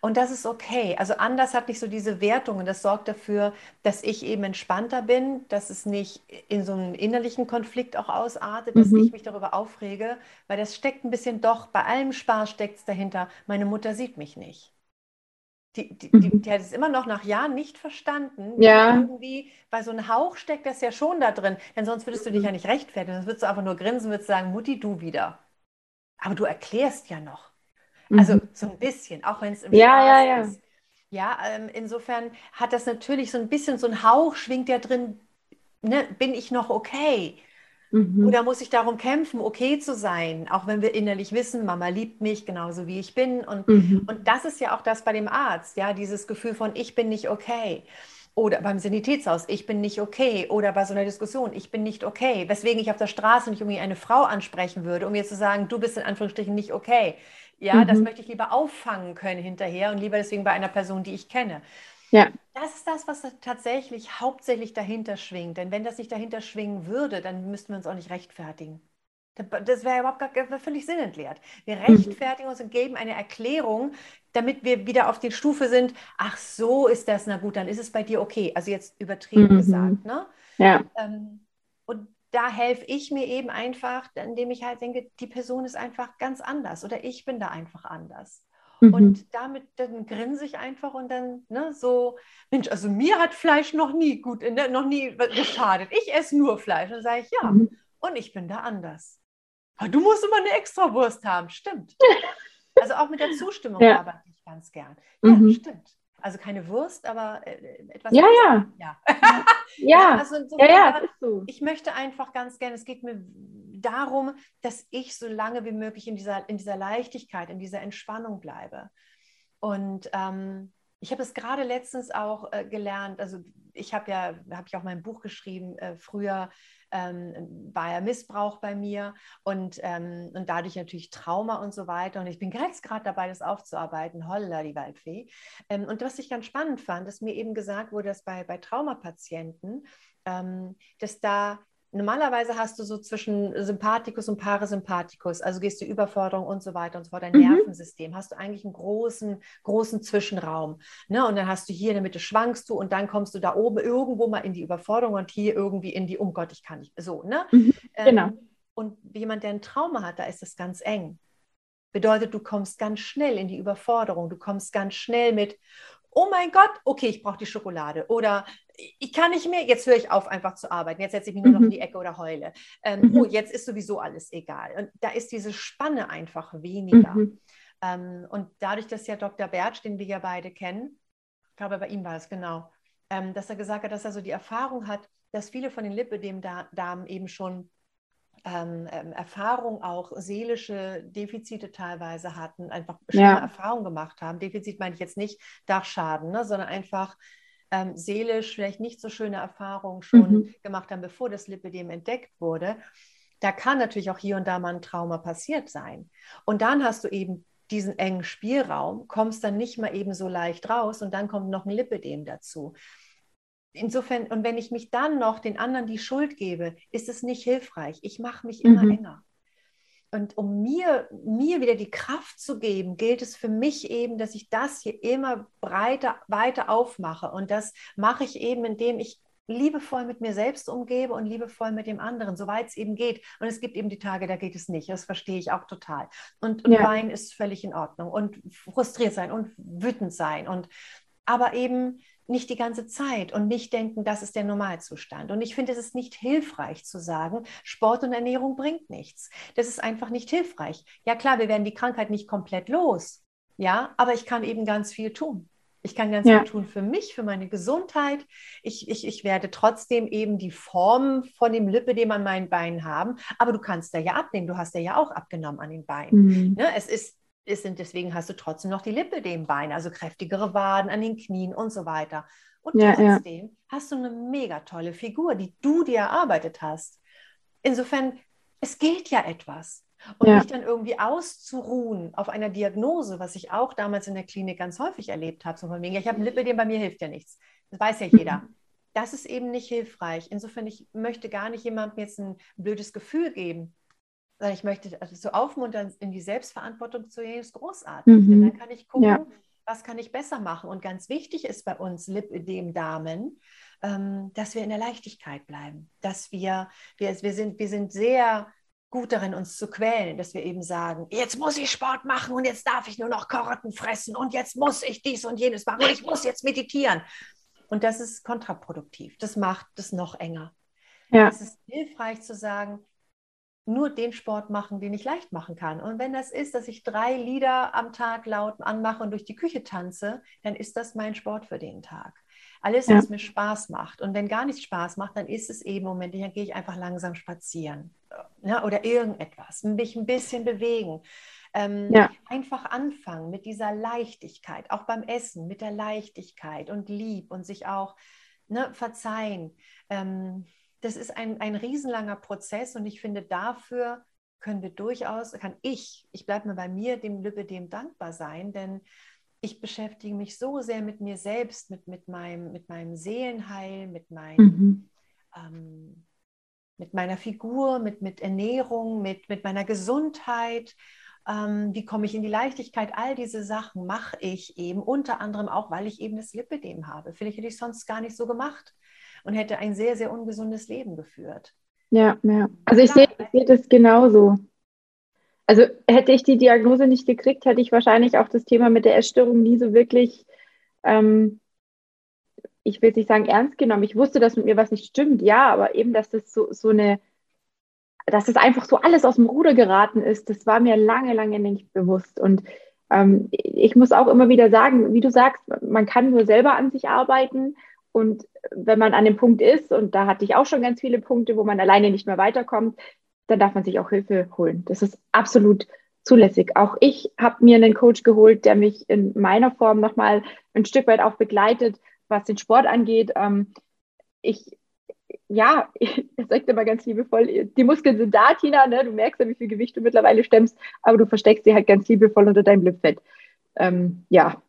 Und das ist okay. Also anders hat nicht so diese Wertungen. Das sorgt dafür, dass ich eben entspannter bin, dass es nicht in so einen innerlichen Konflikt auch ausartet, dass mhm. ich mich darüber aufrege, weil das steckt ein bisschen doch, bei allem Spaß steckt es dahinter, meine Mutter sieht mich nicht. Die, die, die, mhm. die, hat es immer noch nach Jahren nicht verstanden. Ja. Irgendwie, weil so ein Hauch steckt das ja schon da drin. Denn sonst würdest du dich ja nicht rechtfertigen. Sonst würdest du einfach nur grinsen, würdest sagen, Mutti, du wieder. Aber du erklärst ja noch. Also mhm. so ein bisschen, auch wenn es im ja, Spaß ja, ja. ist. Ja, ähm, insofern hat das natürlich so ein bisschen so ein Hauch, schwingt ja drin, ne, bin ich noch okay? Mhm. Oder muss ich darum kämpfen, okay zu sein, auch wenn wir innerlich wissen, Mama liebt mich genauso wie ich bin. Und, mhm. und das ist ja auch das bei dem Arzt, ja, dieses Gefühl von ich bin nicht okay. Oder beim Sanitätshaus, ich bin nicht okay. Oder bei so einer Diskussion, ich bin nicht okay. Weswegen ich auf der Straße nicht irgendwie eine Frau ansprechen würde, um ihr zu sagen, du bist in Anführungsstrichen nicht okay. Ja, mhm. das möchte ich lieber auffangen können hinterher und lieber deswegen bei einer Person, die ich kenne. Ja. Das ist das, was tatsächlich hauptsächlich dahinter schwingt. Denn wenn das nicht dahinter schwingen würde, dann müssten wir uns auch nicht rechtfertigen. Das wäre überhaupt gar, wär völlig sinnentleert. Wir mhm. rechtfertigen uns und geben eine Erklärung, damit wir wieder auf die Stufe sind, ach so ist das, na gut, dann ist es bei dir okay. Also jetzt übertrieben mhm. gesagt. Ne? Ja. Ähm, und da helfe ich mir eben einfach, indem ich halt denke, die Person ist einfach ganz anders oder ich bin da einfach anders. Mhm. Und damit dann grinse ich einfach und dann ne, so, Mensch, also mir hat Fleisch noch nie gut, ne, noch nie geschadet. Ich esse nur Fleisch. Und sage ich, ja, mhm. und ich bin da anders. Aber du musst immer eine extra Wurst haben, stimmt. Also auch mit der Zustimmung ja. arbeite ich ganz gern. Ja, mhm. stimmt. Also keine Wurst, aber äh, etwas. Ja, ja. Ja. ja. Also so ja, ja, so. Ich möchte einfach ganz gerne, es geht mir darum, dass ich so lange wie möglich in dieser, in dieser Leichtigkeit, in dieser Entspannung bleibe. Und ähm, ich habe es gerade letztens auch äh, gelernt, also ich habe ja, habe ich auch mein Buch geschrieben, äh, früher ähm, war ja Missbrauch bei mir und, ähm, und dadurch natürlich Trauma und so weiter. Und ich bin jetzt gerade dabei, das aufzuarbeiten. Holla, die Waldfee. Ähm, und was ich ganz spannend fand, dass mir eben gesagt wurde, dass bei, bei Traumapatienten, ähm, dass da normalerweise hast du so zwischen Sympathikus und Parasympathikus, also gehst du Überforderung und so weiter und so fort, dein mhm. Nervensystem, hast du eigentlich einen großen, großen Zwischenraum. Ne? Und dann hast du hier in der Mitte schwankst du und dann kommst du da oben irgendwo mal in die Überforderung und hier irgendwie in die, um Gott, ich kann nicht, so, ne? Mhm. Genau. Ähm, und jemand, der ein Trauma hat, da ist das ganz eng. Bedeutet, du kommst ganz schnell in die Überforderung, du kommst ganz schnell mit, oh mein Gott, okay, ich brauche die Schokolade. Oder ich kann nicht mehr, jetzt höre ich auf, einfach zu arbeiten. Jetzt setze ich mich nur noch in mhm. die Ecke oder heule. Ähm, mhm. Oh, jetzt ist sowieso alles egal. Und da ist diese Spanne einfach weniger. Mhm. Ähm, und dadurch, dass ja Dr. Bertsch, den wir ja beide kennen, ich glaube, bei ihm war es genau, ähm, dass er gesagt hat, dass er so die Erfahrung hat, dass viele von den Lipödem-Damen eben schon ähm, ähm, Erfahrung auch seelische Defizite teilweise hatten, einfach schlimme ja. Erfahrungen gemacht haben. Defizit meine ich jetzt nicht Dachschaden, ne, sondern einfach ähm, seelisch vielleicht nicht so schöne Erfahrungen schon mhm. gemacht haben, bevor das Lipidem entdeckt wurde. Da kann natürlich auch hier und da mal ein Trauma passiert sein. Und dann hast du eben diesen engen Spielraum, kommst dann nicht mal eben so leicht raus und dann kommt noch ein Lipidem dazu insofern, und wenn ich mich dann noch den anderen die Schuld gebe, ist es nicht hilfreich. Ich mache mich immer mhm. enger. Und um mir, mir wieder die Kraft zu geben, gilt es für mich eben, dass ich das hier immer breiter, weiter aufmache. Und das mache ich eben, indem ich liebevoll mit mir selbst umgebe und liebevoll mit dem anderen, soweit es eben geht. Und es gibt eben die Tage, da geht es nicht. Das verstehe ich auch total. Und, und ja. Wein ist völlig in Ordnung. Und frustriert sein und wütend sein. Und aber eben nicht die ganze Zeit und nicht denken, das ist der Normalzustand. Und ich finde, es ist nicht hilfreich zu sagen, Sport und Ernährung bringt nichts. Das ist einfach nicht hilfreich. Ja klar, wir werden die Krankheit nicht komplett los. Ja, aber ich kann eben ganz viel tun. Ich kann ganz ja. viel tun für mich, für meine Gesundheit. Ich, ich, ich werde trotzdem eben die Form von dem Lippe, den man meinen Beinen haben. Aber du kannst da ja abnehmen. Du hast ja auch abgenommen an den Beinen. Mhm. Ne? Es ist ist, sind, deswegen hast du trotzdem noch die Lippe dem Bein, also kräftigere Waden an den Knien und so weiter. Und ja, trotzdem ja. hast du eine mega tolle Figur, die du dir erarbeitet hast. Insofern, es geht ja etwas. Und ja. nicht dann irgendwie auszuruhen auf einer Diagnose, was ich auch damals in der Klinik ganz häufig erlebt habe, so von wegen, ich habe ein Lipödem, bei mir hilft ja nichts. Das weiß ja jeder. Mhm. Das ist eben nicht hilfreich. Insofern, ich möchte gar nicht jemandem jetzt ein blödes Gefühl geben sondern ich möchte also so aufmuntern, in die Selbstverantwortung zu gehen, ist großartig. Mhm. Denn dann kann ich gucken, ja. was kann ich besser machen. Und ganz wichtig ist bei uns Lipödem-Damen, ähm, dass wir in der Leichtigkeit bleiben. Dass wir, wir, wir, sind, wir sind sehr gut darin, uns zu quälen, dass wir eben sagen, jetzt muss ich Sport machen und jetzt darf ich nur noch Karotten fressen und jetzt muss ich dies und jenes machen und ich muss jetzt meditieren. Und das ist kontraproduktiv. Das macht es noch enger. Ja. Es ist hilfreich zu sagen, nur den Sport machen, den ich leicht machen kann. Und wenn das ist, dass ich drei Lieder am Tag laut anmache und durch die Küche tanze, dann ist das mein Sport für den Tag. Alles, was ja. mir Spaß macht. Und wenn gar nichts Spaß macht, dann ist es eben, Moment, dann gehe ich einfach langsam spazieren. Ja, ne, oder irgendetwas, mich ein bisschen bewegen. Ähm, ja. Einfach anfangen mit dieser Leichtigkeit, auch beim Essen, mit der Leichtigkeit und lieb und sich auch ne, verzeihen. Ähm, das ist ein, ein riesenlanger Prozess und ich finde, dafür können wir durchaus, kann ich, ich bleibe mal bei mir, dem Lübbe, dem dankbar sein, denn ich beschäftige mich so sehr mit mir selbst, mit, mit, meinem, mit meinem Seelenheil, mit, meinem, mhm. ähm, mit meiner Figur, mit, mit Ernährung, mit, mit meiner Gesundheit. Ähm, wie komme ich in die Leichtigkeit? All diese Sachen mache ich eben unter anderem auch, weil ich eben das Lipidem habe. Vielleicht hätte ich sonst gar nicht so gemacht und hätte ein sehr, sehr ungesundes Leben geführt. Ja, ja. Also ich sehe seh das genauso. Also hätte ich die Diagnose nicht gekriegt, hätte ich wahrscheinlich auch das Thema mit der Essstörung nie so wirklich, ähm, ich will nicht sagen ernst genommen. Ich wusste, dass mit mir was nicht stimmt, ja, aber eben, dass das so, so eine, dass das einfach so alles aus dem Ruder geraten ist, das war mir lange, lange nicht bewusst. Und ähm, ich muss auch immer wieder sagen, wie du sagst, man kann nur selber an sich arbeiten. Und wenn man an dem Punkt ist, und da hatte ich auch schon ganz viele Punkte, wo man alleine nicht mehr weiterkommt, dann darf man sich auch Hilfe holen. Das ist absolut zulässig. Auch ich habe mir einen Coach geholt, der mich in meiner Form nochmal ein Stück weit auch begleitet, was den Sport angeht. Ähm, ich, ja, ich sage immer ganz liebevoll, die Muskeln sind da, Tina, ne? du merkst ja, wie viel Gewicht du mittlerweile stemmst, aber du versteckst sie halt ganz liebevoll unter deinem Lipfett. Ähm, ja,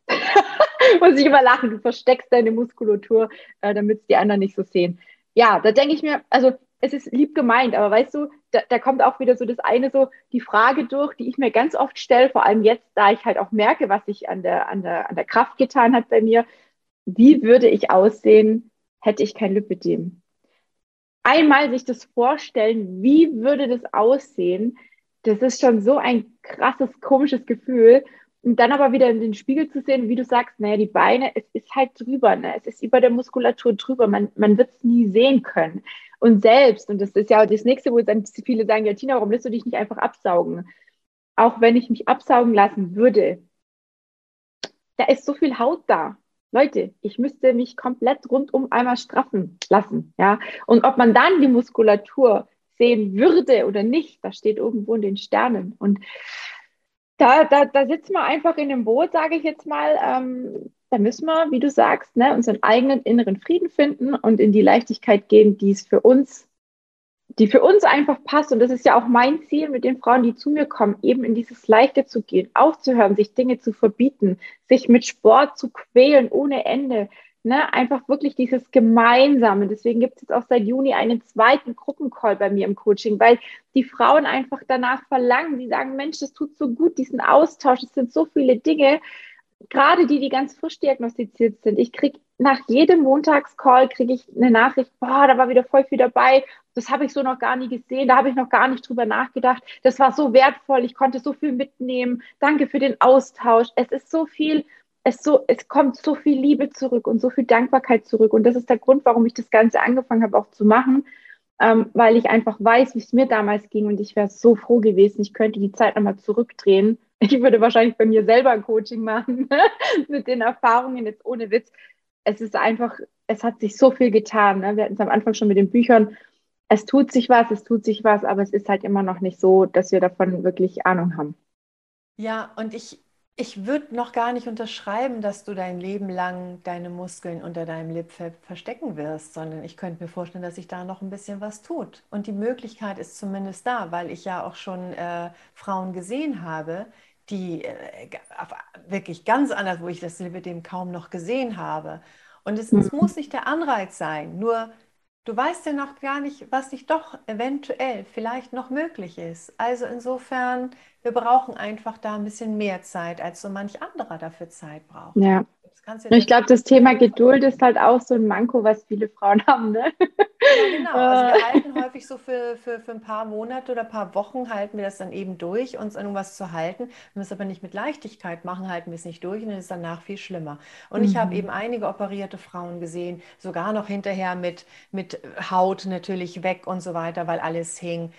muss ich immer lachen, du versteckst deine Muskulatur, äh, damit es die anderen nicht so sehen. Ja, da denke ich mir, also es ist lieb gemeint, aber weißt du, da, da, kommt auch wieder so das eine so, die Frage durch, die ich mir ganz oft stelle, vor allem jetzt, da ich halt auch merke, was sich an der, an der, an der Kraft getan hat bei mir. Wie würde ich aussehen, hätte ich kein Lipidem? Einmal sich das vorstellen, wie würde das aussehen, das ist schon so ein krasses, komisches Gefühl. Und dann aber wieder in den Spiegel zu sehen, wie du sagst, naja, die Beine, es ist halt drüber, ne? es ist über der Muskulatur drüber, man, man wird es nie sehen können. Und selbst, und das ist ja das nächste, wo dann viele sagen, ja, Tina, warum lässt du dich nicht einfach absaugen? Auch wenn ich mich absaugen lassen würde, da ist so viel Haut da. Leute, ich müsste mich komplett rundum einmal straffen lassen, ja. Und ob man dann die Muskulatur sehen würde oder nicht, das steht irgendwo in den Sternen. Und da, da, da sitzen wir einfach in dem Boot, sage ich jetzt mal. Ähm, da müssen wir, wie du sagst, ne, unseren eigenen inneren Frieden finden und in die Leichtigkeit gehen, die es für uns, die für uns einfach passt. Und das ist ja auch mein Ziel mit den Frauen, die zu mir kommen, eben in dieses Leichte zu gehen, aufzuhören, sich Dinge zu verbieten, sich mit Sport zu quälen ohne Ende, Ne, einfach wirklich dieses Gemeinsame. Deswegen gibt es jetzt auch seit Juni einen zweiten Gruppencall bei mir im Coaching, weil die Frauen einfach danach verlangen. Sie sagen, Mensch, das tut so gut, diesen Austausch. Es sind so viele Dinge, gerade die, die ganz frisch diagnostiziert sind. Ich kriege nach jedem Montagscall kriege ich eine Nachricht, boah, da war wieder voll viel dabei. Das habe ich so noch gar nie gesehen. Da habe ich noch gar nicht drüber nachgedacht. Das war so wertvoll. Ich konnte so viel mitnehmen. Danke für den Austausch. Es ist so viel es, so, es kommt so viel Liebe zurück und so viel Dankbarkeit zurück. Und das ist der Grund, warum ich das Ganze angefangen habe, auch zu machen, ähm, weil ich einfach weiß, wie es mir damals ging. Und ich wäre so froh gewesen, ich könnte die Zeit nochmal zurückdrehen. Ich würde wahrscheinlich bei mir selber ein Coaching machen mit den Erfahrungen, jetzt ohne Witz. Es ist einfach, es hat sich so viel getan. Ne? Wir hatten es am Anfang schon mit den Büchern. Es tut sich was, es tut sich was, aber es ist halt immer noch nicht so, dass wir davon wirklich Ahnung haben. Ja, und ich, ich würde noch gar nicht unterschreiben, dass du dein Leben lang deine Muskeln unter deinem Lipfell verstecken wirst, sondern ich könnte mir vorstellen, dass sich da noch ein bisschen was tut. Und die Möglichkeit ist zumindest da, weil ich ja auch schon äh, Frauen gesehen habe, die äh, wirklich ganz anders, wo ich das Lipidem kaum noch gesehen habe. Und es, es muss nicht der Anreiz sein, nur du weißt ja noch gar nicht, was dich doch eventuell vielleicht noch möglich ist. Also insofern wir brauchen einfach da ein bisschen mehr Zeit, als so manch anderer dafür Zeit braucht. Ja. Ich glaube, das Thema Geduld ist halt auch so ein Manko, was viele Frauen haben. Ne? Ja, genau. Also wir halten häufig so für, für, für ein paar Monate oder ein paar Wochen halten wir das dann eben durch, uns irgendwas zu halten. Wenn wir es aber nicht mit Leichtigkeit machen, halten wir es nicht durch und dann ist danach viel schlimmer. Und mhm. ich habe eben einige operierte Frauen gesehen, sogar noch hinterher mit, mit Haut natürlich weg und so weiter, weil alles hing.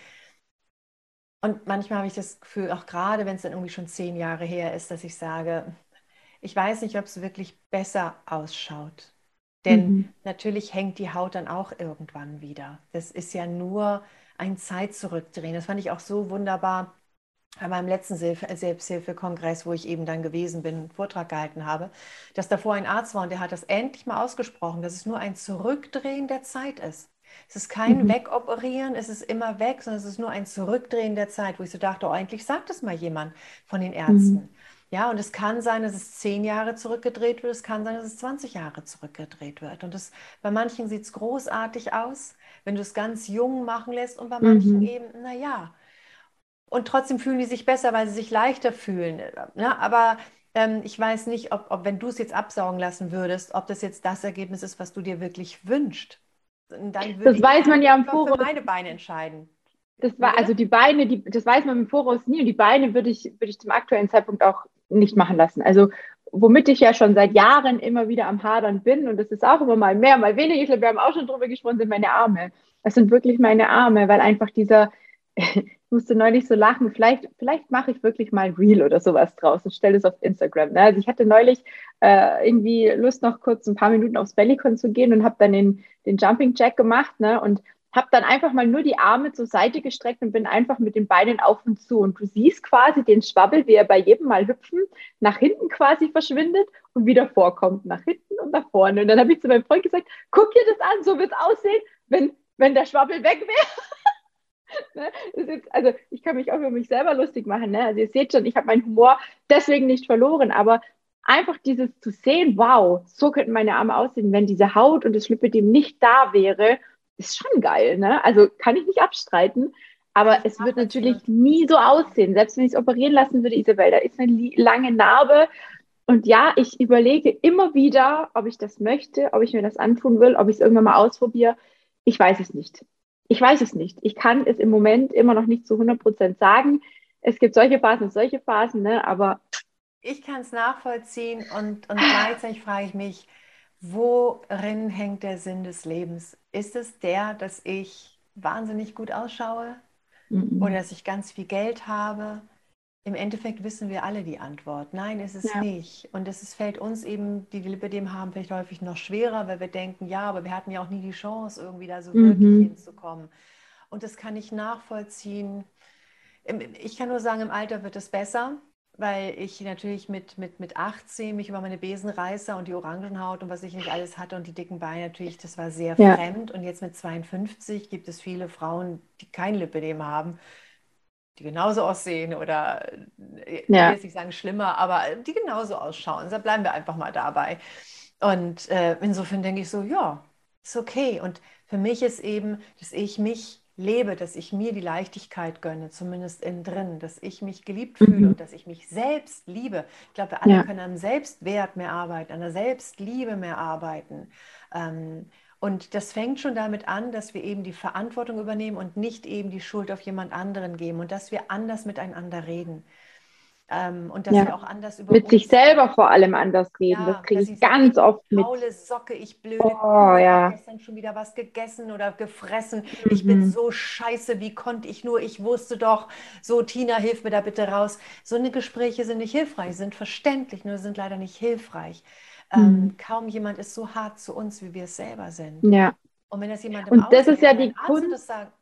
Und manchmal habe ich das Gefühl, auch gerade wenn es dann irgendwie schon zehn Jahre her ist, dass ich sage, ich weiß nicht, ob es wirklich besser ausschaut. Denn mhm. natürlich hängt die Haut dann auch irgendwann wieder. Das ist ja nur ein Zeit zurückdrehen. Das fand ich auch so wunderbar bei meinem letzten Selbsthilfekongress, wo ich eben dann gewesen bin, einen Vortrag gehalten habe, dass davor ein Arzt war und der hat das endlich mal ausgesprochen, dass es nur ein Zurückdrehen der Zeit ist. Es ist kein mhm. Wegoperieren, es ist immer weg, sondern es ist nur ein Zurückdrehen der Zeit, wo ich so dachte, oh, eigentlich sagt das mal jemand von den Ärzten. Mhm. Ja, und es kann sein, dass es zehn Jahre zurückgedreht wird, es kann sein, dass es 20 Jahre zurückgedreht wird. Und das, bei manchen sieht es großartig aus, wenn du es ganz jung machen lässt und bei manchen mhm. eben, naja. Und trotzdem fühlen die sich besser, weil sie sich leichter fühlen. Ne? Aber ähm, ich weiß nicht, ob, ob wenn du es jetzt absaugen lassen würdest, ob das jetzt das Ergebnis ist, was du dir wirklich wünschst. Das weiß man ja im Voraus. für meine Beine entscheiden. Das war, also die Beine, die, das weiß man im Voraus nie und die Beine würde ich, würde ich zum aktuellen Zeitpunkt auch nicht machen lassen. Also womit ich ja schon seit Jahren immer wieder am Hadern bin und das ist auch immer mal mehr, mal weniger. Ich glaube, wir haben auch schon drüber gesprochen, sind meine Arme. Das sind wirklich meine Arme, weil einfach dieser, ich musste neulich so lachen, vielleicht, vielleicht mache ich wirklich mal ein Reel oder sowas draus und stelle es auf Instagram. Ne? Also ich hatte neulich äh, irgendwie Lust, noch kurz ein paar Minuten aufs Bellycon zu gehen und habe dann den, den Jumping Jack gemacht ne? und habe dann einfach mal nur die Arme zur Seite gestreckt und bin einfach mit den Beinen auf und zu. Und du siehst quasi den Schwabbel, wie er bei jedem Mal hüpfen, nach hinten quasi verschwindet und wieder vorkommt, nach hinten und nach vorne. Und dann habe ich zu meinem Freund gesagt, guck dir das an, so wird es aussehen, wenn, wenn der Schwabbel weg wäre. Ne? also ich kann mich auch über mich selber lustig machen. Ne? Also ihr seht schon, ich habe meinen Humor deswegen nicht verloren, aber einfach dieses zu sehen, wow, so könnten meine Arme aussehen, wenn diese Haut und das Lipidem nicht da wäre ist schon geil, ne? Also kann ich nicht abstreiten. Aber es wird natürlich nie so aussehen. Selbst wenn ich es operieren lassen würde, Isabel, da ist eine lange Narbe. Und ja, ich überlege immer wieder, ob ich das möchte, ob ich mir das antun will, ob ich es irgendwann mal ausprobiere. Ich weiß es nicht. Ich weiß es nicht. Ich kann es im Moment immer noch nicht zu 100 Prozent sagen. Es gibt solche Phasen und solche Phasen, ne? aber. Ich kann es nachvollziehen und, und gleichzeitig frage ich mich, worin hängt der Sinn des Lebens? Ist es der, dass ich wahnsinnig gut ausschaue mhm. oder dass ich ganz viel Geld habe? Im Endeffekt wissen wir alle die Antwort. Nein, ist es ja. nicht. Und es fällt uns eben, die wir dem haben, vielleicht häufig noch schwerer, weil wir denken, ja, aber wir hatten ja auch nie die Chance, irgendwie da so mhm. wirklich hinzukommen. Und das kann ich nachvollziehen. Ich kann nur sagen, im Alter wird es besser weil ich natürlich mit, mit, mit 18 mich über meine Besenreißer und die Orangenhaut und was ich nicht alles hatte und die dicken Beine natürlich, das war sehr ja. fremd. Und jetzt mit 52 gibt es viele Frauen, die kein Lipidem haben, die genauso aussehen oder, äh, ich will jetzt nicht sagen schlimmer, aber die genauso ausschauen. Da bleiben wir einfach mal dabei. Und äh, insofern denke ich so, ja, ist okay. Und für mich ist eben, dass ich mich lebe, dass ich mir die Leichtigkeit gönne, zumindest innen drin, dass ich mich geliebt fühle mhm. und dass ich mich selbst liebe. Ich glaube, wir alle ja. können am Selbstwert mehr arbeiten, an der Selbstliebe mehr arbeiten. Ähm, und das fängt schon damit an, dass wir eben die Verantwortung übernehmen und nicht eben die Schuld auf jemand anderen geben und dass wir anders miteinander reden. Ähm, und dass ja. wir auch anders über mit sich selber vor allem anders reden. Ja, das kriege ich ganz oft mit. Faule Socke, ich blöde. Oh, ja. gestern schon wieder was gegessen oder gefressen. Mhm. Ich bin so scheiße. Wie konnte ich nur? Ich wusste doch. So Tina, hilf mir da bitte raus. So eine Gespräche sind nicht hilfreich, sind verständlich, nur sind leider nicht hilfreich. Ähm, mhm. Kaum jemand ist so hart zu uns, wie wir es selber sind. Ja. Und wenn das jemand im Und das ist ja die Kunst. Sagt,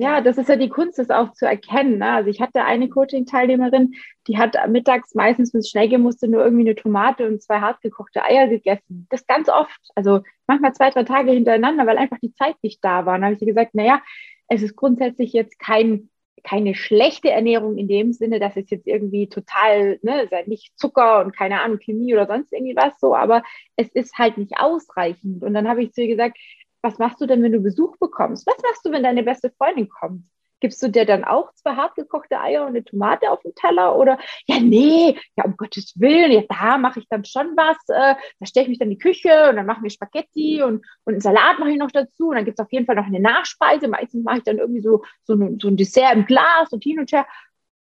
ja, das ist ja die Kunst, das auch zu erkennen. Ne? Also ich hatte eine Coaching-Teilnehmerin, die hat mittags meistens, wenn es schnell gehen musste, nur irgendwie eine Tomate und zwei hartgekochte Eier gegessen. Das ganz oft. Also manchmal zwei, drei Tage hintereinander, weil einfach die Zeit nicht da war. Und dann habe ich ihr gesagt, naja, es ist grundsätzlich jetzt kein, keine schlechte Ernährung in dem Sinne, dass es jetzt irgendwie total, ne, nicht Zucker und keine Ahnung, Chemie oder sonst irgendwie was so, aber es ist halt nicht ausreichend. Und dann habe ich zu ihr gesagt, was machst du denn, wenn du Besuch bekommst? Was machst du, wenn deine beste Freundin kommt? Gibst du dir dann auch zwei hartgekochte Eier und eine Tomate auf den Teller? Oder ja, nee, ja, um Gottes Willen, ja, da mache ich dann schon was. Äh, da stelle ich mich dann in die Küche und dann machen wir Spaghetti und, und einen Salat mache ich noch dazu. Und dann gibt es auf jeden Fall noch eine Nachspeise. Meistens mache ich dann irgendwie so, so, ein, so ein Dessert im Glas und hin und her.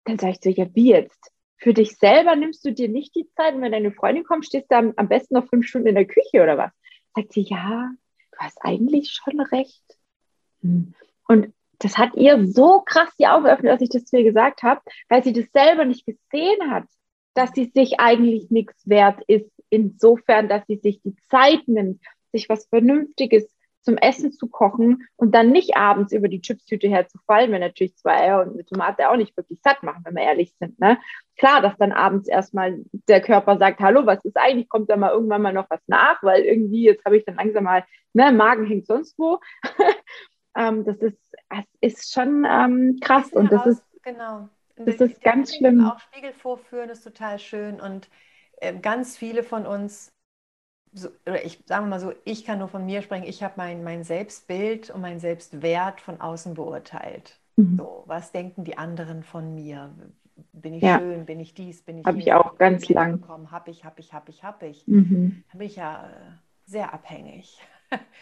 Dann sage ich so, ja, wie jetzt? Für dich selber nimmst du dir nicht die Zeit und wenn deine Freundin kommt, stehst du am, am besten noch fünf Stunden in der Küche oder was? Sagt sie, ja, du hast eigentlich schon recht. Hm. Und das hat ihr so krass die Augen geöffnet, als ich das zu ihr gesagt habe, weil sie das selber nicht gesehen hat, dass sie sich eigentlich nichts wert ist, insofern, dass sie sich die Zeit nimmt, sich was Vernünftiges zum Essen zu kochen und dann nicht abends über die Chipstüte herzufallen, wenn natürlich zwei Eier und eine Tomate auch nicht wirklich satt machen, wenn wir ehrlich sind. Ne? Klar, dass dann abends erstmal der Körper sagt, hallo, was ist eigentlich? Kommt da mal irgendwann mal noch was nach? Weil irgendwie, jetzt habe ich dann langsam mal, ne, Magen hängt sonst wo. ähm, das, ist, das ist schon ähm, krass und das ist, genau. das ist ganz schlimm. Auch Spiegel vorführen ist total schön und äh, ganz viele von uns so, oder ich sage mal so, ich kann nur von mir sprechen, ich habe mein, mein Selbstbild und mein Selbstwert von außen beurteilt. Mhm. So, was denken die anderen von mir? Bin ich ja. schön? Bin ich dies? Bin ich Habe ich auch ganz lang. Habe ich, habe ich, habe ich, habe ich. Mhm. Da bin ich ja äh, sehr abhängig.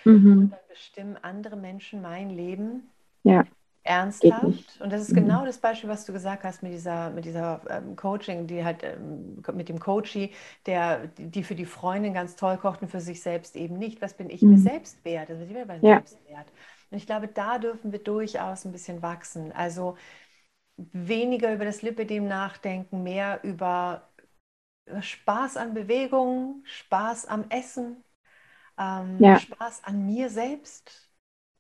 Mhm. und dann bestimmen andere Menschen mein Leben. Ja. Ernsthaft. Und das ist mhm. genau das Beispiel, was du gesagt hast mit dieser, mit dieser ähm, Coaching, die halt ähm, mit dem Coachie, der, die für die Freundin ganz toll kocht und für sich selbst eben nicht. Was bin ich mhm. mir selbst wert? Also ich bin beim ja. Selbstwert. Und ich glaube, da dürfen wir durchaus ein bisschen wachsen. Also weniger über das Lipidem nachdenken, mehr über Spaß an Bewegung, Spaß am Essen, ähm, ja. Spaß an mir selbst,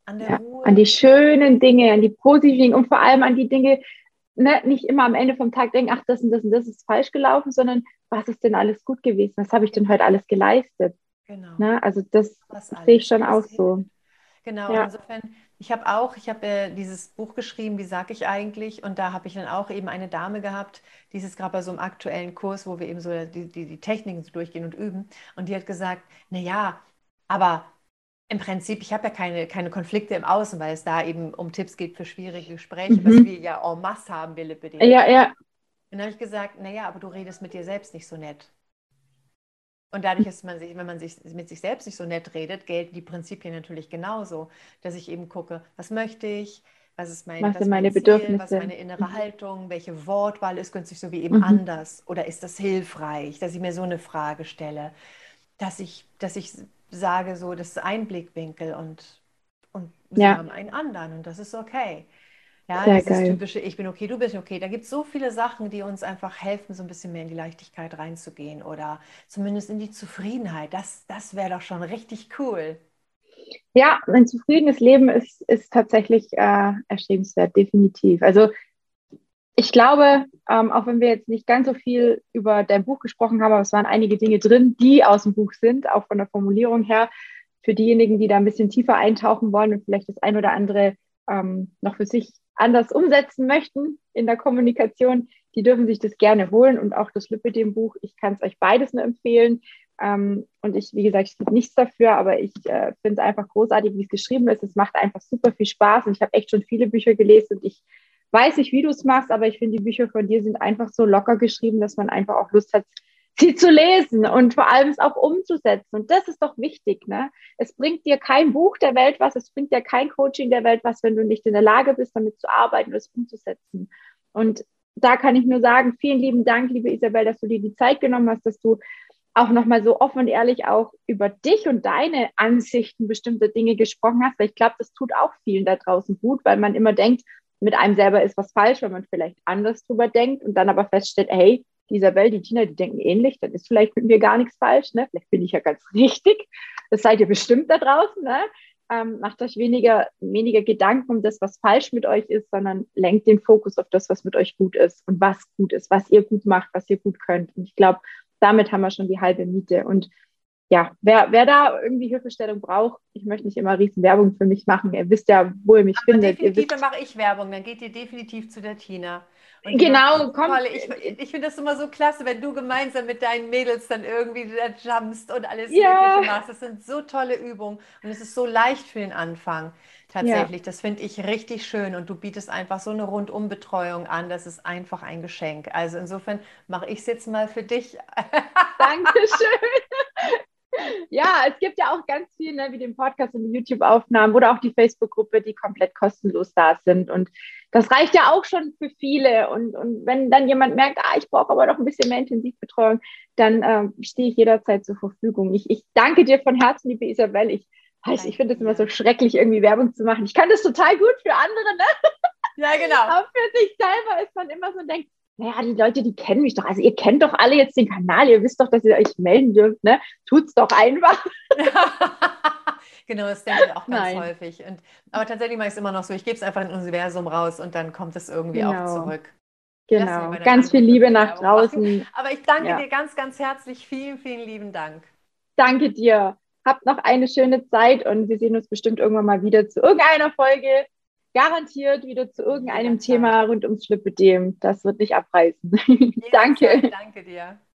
an der ja, Ruhe. An die schönen Dinge, an die positiven und vor allem an die Dinge, ne, nicht immer am Ende vom Tag denken, ach, das und das und das ist falsch gelaufen, sondern was ist denn alles gut gewesen? Was habe ich denn heute alles geleistet? Genau. Ne, also das sehe ich schon auch so. Genau, ja. insofern, ich habe auch, ich habe äh, dieses Buch geschrieben, wie sage ich eigentlich? Und da habe ich dann auch eben eine Dame gehabt, die ist gerade bei so einem aktuellen Kurs, wo wir eben so die, die, die Techniken so durchgehen und üben. Und die hat gesagt, naja, aber im Prinzip, ich habe ja keine, keine Konflikte im Außen, weil es da eben um Tipps geht für schwierige Gespräche, mhm. was wir ja en masse haben, wir Lipidem. Ja, ja. Und dann habe ich gesagt, naja, aber du redest mit dir selbst nicht so nett. Und dadurch ist man sich, wenn man sich mit sich selbst nicht so nett redet, gelten die Prinzipien natürlich genauso, dass ich eben gucke, was möchte ich, was ist mein, was was meine Ziel, Bedürfnisse, was ist meine innere mhm. Haltung, welche Wortwahl ist günstig, so wie eben mhm. anders oder ist das hilfreich, dass ich mir so eine Frage stelle, dass ich, dass ich sage, so, das ist ein Blickwinkel und, und sie ja. haben einen anderen und das ist okay. Ja, Sehr das geil. ist typische, ich bin okay, du bist okay. Da gibt es so viele Sachen, die uns einfach helfen, so ein bisschen mehr in die Leichtigkeit reinzugehen oder zumindest in die Zufriedenheit. Das, das wäre doch schon richtig cool. Ja, ein zufriedenes Leben ist, ist tatsächlich äh, erstrebenswert, definitiv. Also ich glaube, ähm, auch wenn wir jetzt nicht ganz so viel über dein Buch gesprochen haben, aber es waren einige Dinge drin, die aus dem Buch sind, auch von der Formulierung her. Für diejenigen, die da ein bisschen tiefer eintauchen wollen und vielleicht das ein oder andere ähm, noch für sich anders umsetzen möchten in der Kommunikation, die dürfen sich das gerne holen und auch das Lipidem-Buch. Ich kann es euch beides nur empfehlen. Ähm, und ich, wie gesagt, ich gebe nichts dafür, aber ich äh, finde es einfach großartig, wie es geschrieben ist. Es macht einfach super viel Spaß und ich habe echt schon viele Bücher gelesen und ich weiß nicht, wie du es machst, aber ich finde, die Bücher von dir sind einfach so locker geschrieben, dass man einfach auch Lust hat, sie zu lesen und vor allem es auch umzusetzen. Und das ist doch wichtig. Ne? Es bringt dir kein Buch der Welt was, es bringt dir kein Coaching der Welt was, wenn du nicht in der Lage bist, damit zu arbeiten und es umzusetzen. Und da kann ich nur sagen, vielen lieben Dank, liebe Isabel, dass du dir die Zeit genommen hast, dass du auch nochmal so offen und ehrlich auch über dich und deine Ansichten bestimmte Dinge gesprochen hast, weil ich glaube, das tut auch vielen da draußen gut, weil man immer denkt, mit einem selber ist was falsch, wenn man vielleicht anders drüber denkt und dann aber feststellt, hey, die Isabel, die Tina, die denken ähnlich, dann ist vielleicht mit mir gar nichts falsch, ne? Vielleicht bin ich ja ganz richtig. Das seid ihr bestimmt da draußen, ne? Ähm, macht euch weniger, weniger Gedanken um das, was falsch mit euch ist, sondern lenkt den Fokus auf das, was mit euch gut ist und was gut ist, was ihr gut macht, was ihr gut könnt. Und ich glaube, damit haben wir schon die halbe Miete. Und ja, wer, wer da irgendwie Hilfestellung braucht, ich möchte nicht immer riesen Werbung für mich machen. Ihr wisst ja, wo ihr mich Aber findet. Definitiv, mache ich Werbung, dann geht ihr definitiv zu der Tina. Und genau, komm. Ich, ich finde das immer so klasse, wenn du gemeinsam mit deinen Mädels dann irgendwie da jumpst und alles ja. Mögliche machst. Das sind so tolle Übungen und es ist so leicht für den Anfang. Tatsächlich, ja. das finde ich richtig schön und du bietest einfach so eine Rundumbetreuung an, das ist einfach ein Geschenk. Also insofern mache ich es jetzt mal für dich. Dankeschön. ja, es gibt ja auch ganz viel, ne, wie den Podcast und die YouTube-Aufnahmen oder auch die Facebook-Gruppe, die komplett kostenlos da sind. Und das reicht ja auch schon für viele. Und, und wenn dann jemand merkt, ah, ich brauche aber noch ein bisschen mehr Intensivbetreuung, dann äh, stehe ich jederzeit zur Verfügung. Ich, ich danke dir von Herzen, liebe Isabel. Ich, weiß, ich finde es immer so schrecklich, irgendwie Werbung zu machen. Ich kann das total gut für andere, ne? Ja, genau. Aber für sich selber ist man immer so denkt, naja, die Leute, die kennen mich doch. Also ihr kennt doch alle jetzt den Kanal, ihr wisst doch, dass ihr euch melden dürft, ne? Tut's doch einfach. genau, das denke ich auch ganz Nein. häufig. Und, aber tatsächlich mache ich es immer noch so, ich gebe es einfach in Universum raus und dann kommt es irgendwie genau. auch zurück. Genau, ganz viel Liebe nach draußen. Aber ich danke ja. dir ganz, ganz herzlich. Vielen, vielen lieben Dank. Danke dir. Habt noch eine schöne Zeit und wir sehen uns bestimmt irgendwann mal wieder zu irgendeiner Folge garantiert wieder zu irgendeinem Thema rund ums Schlippedem. Das wird nicht abreißen. danke. Danke dir.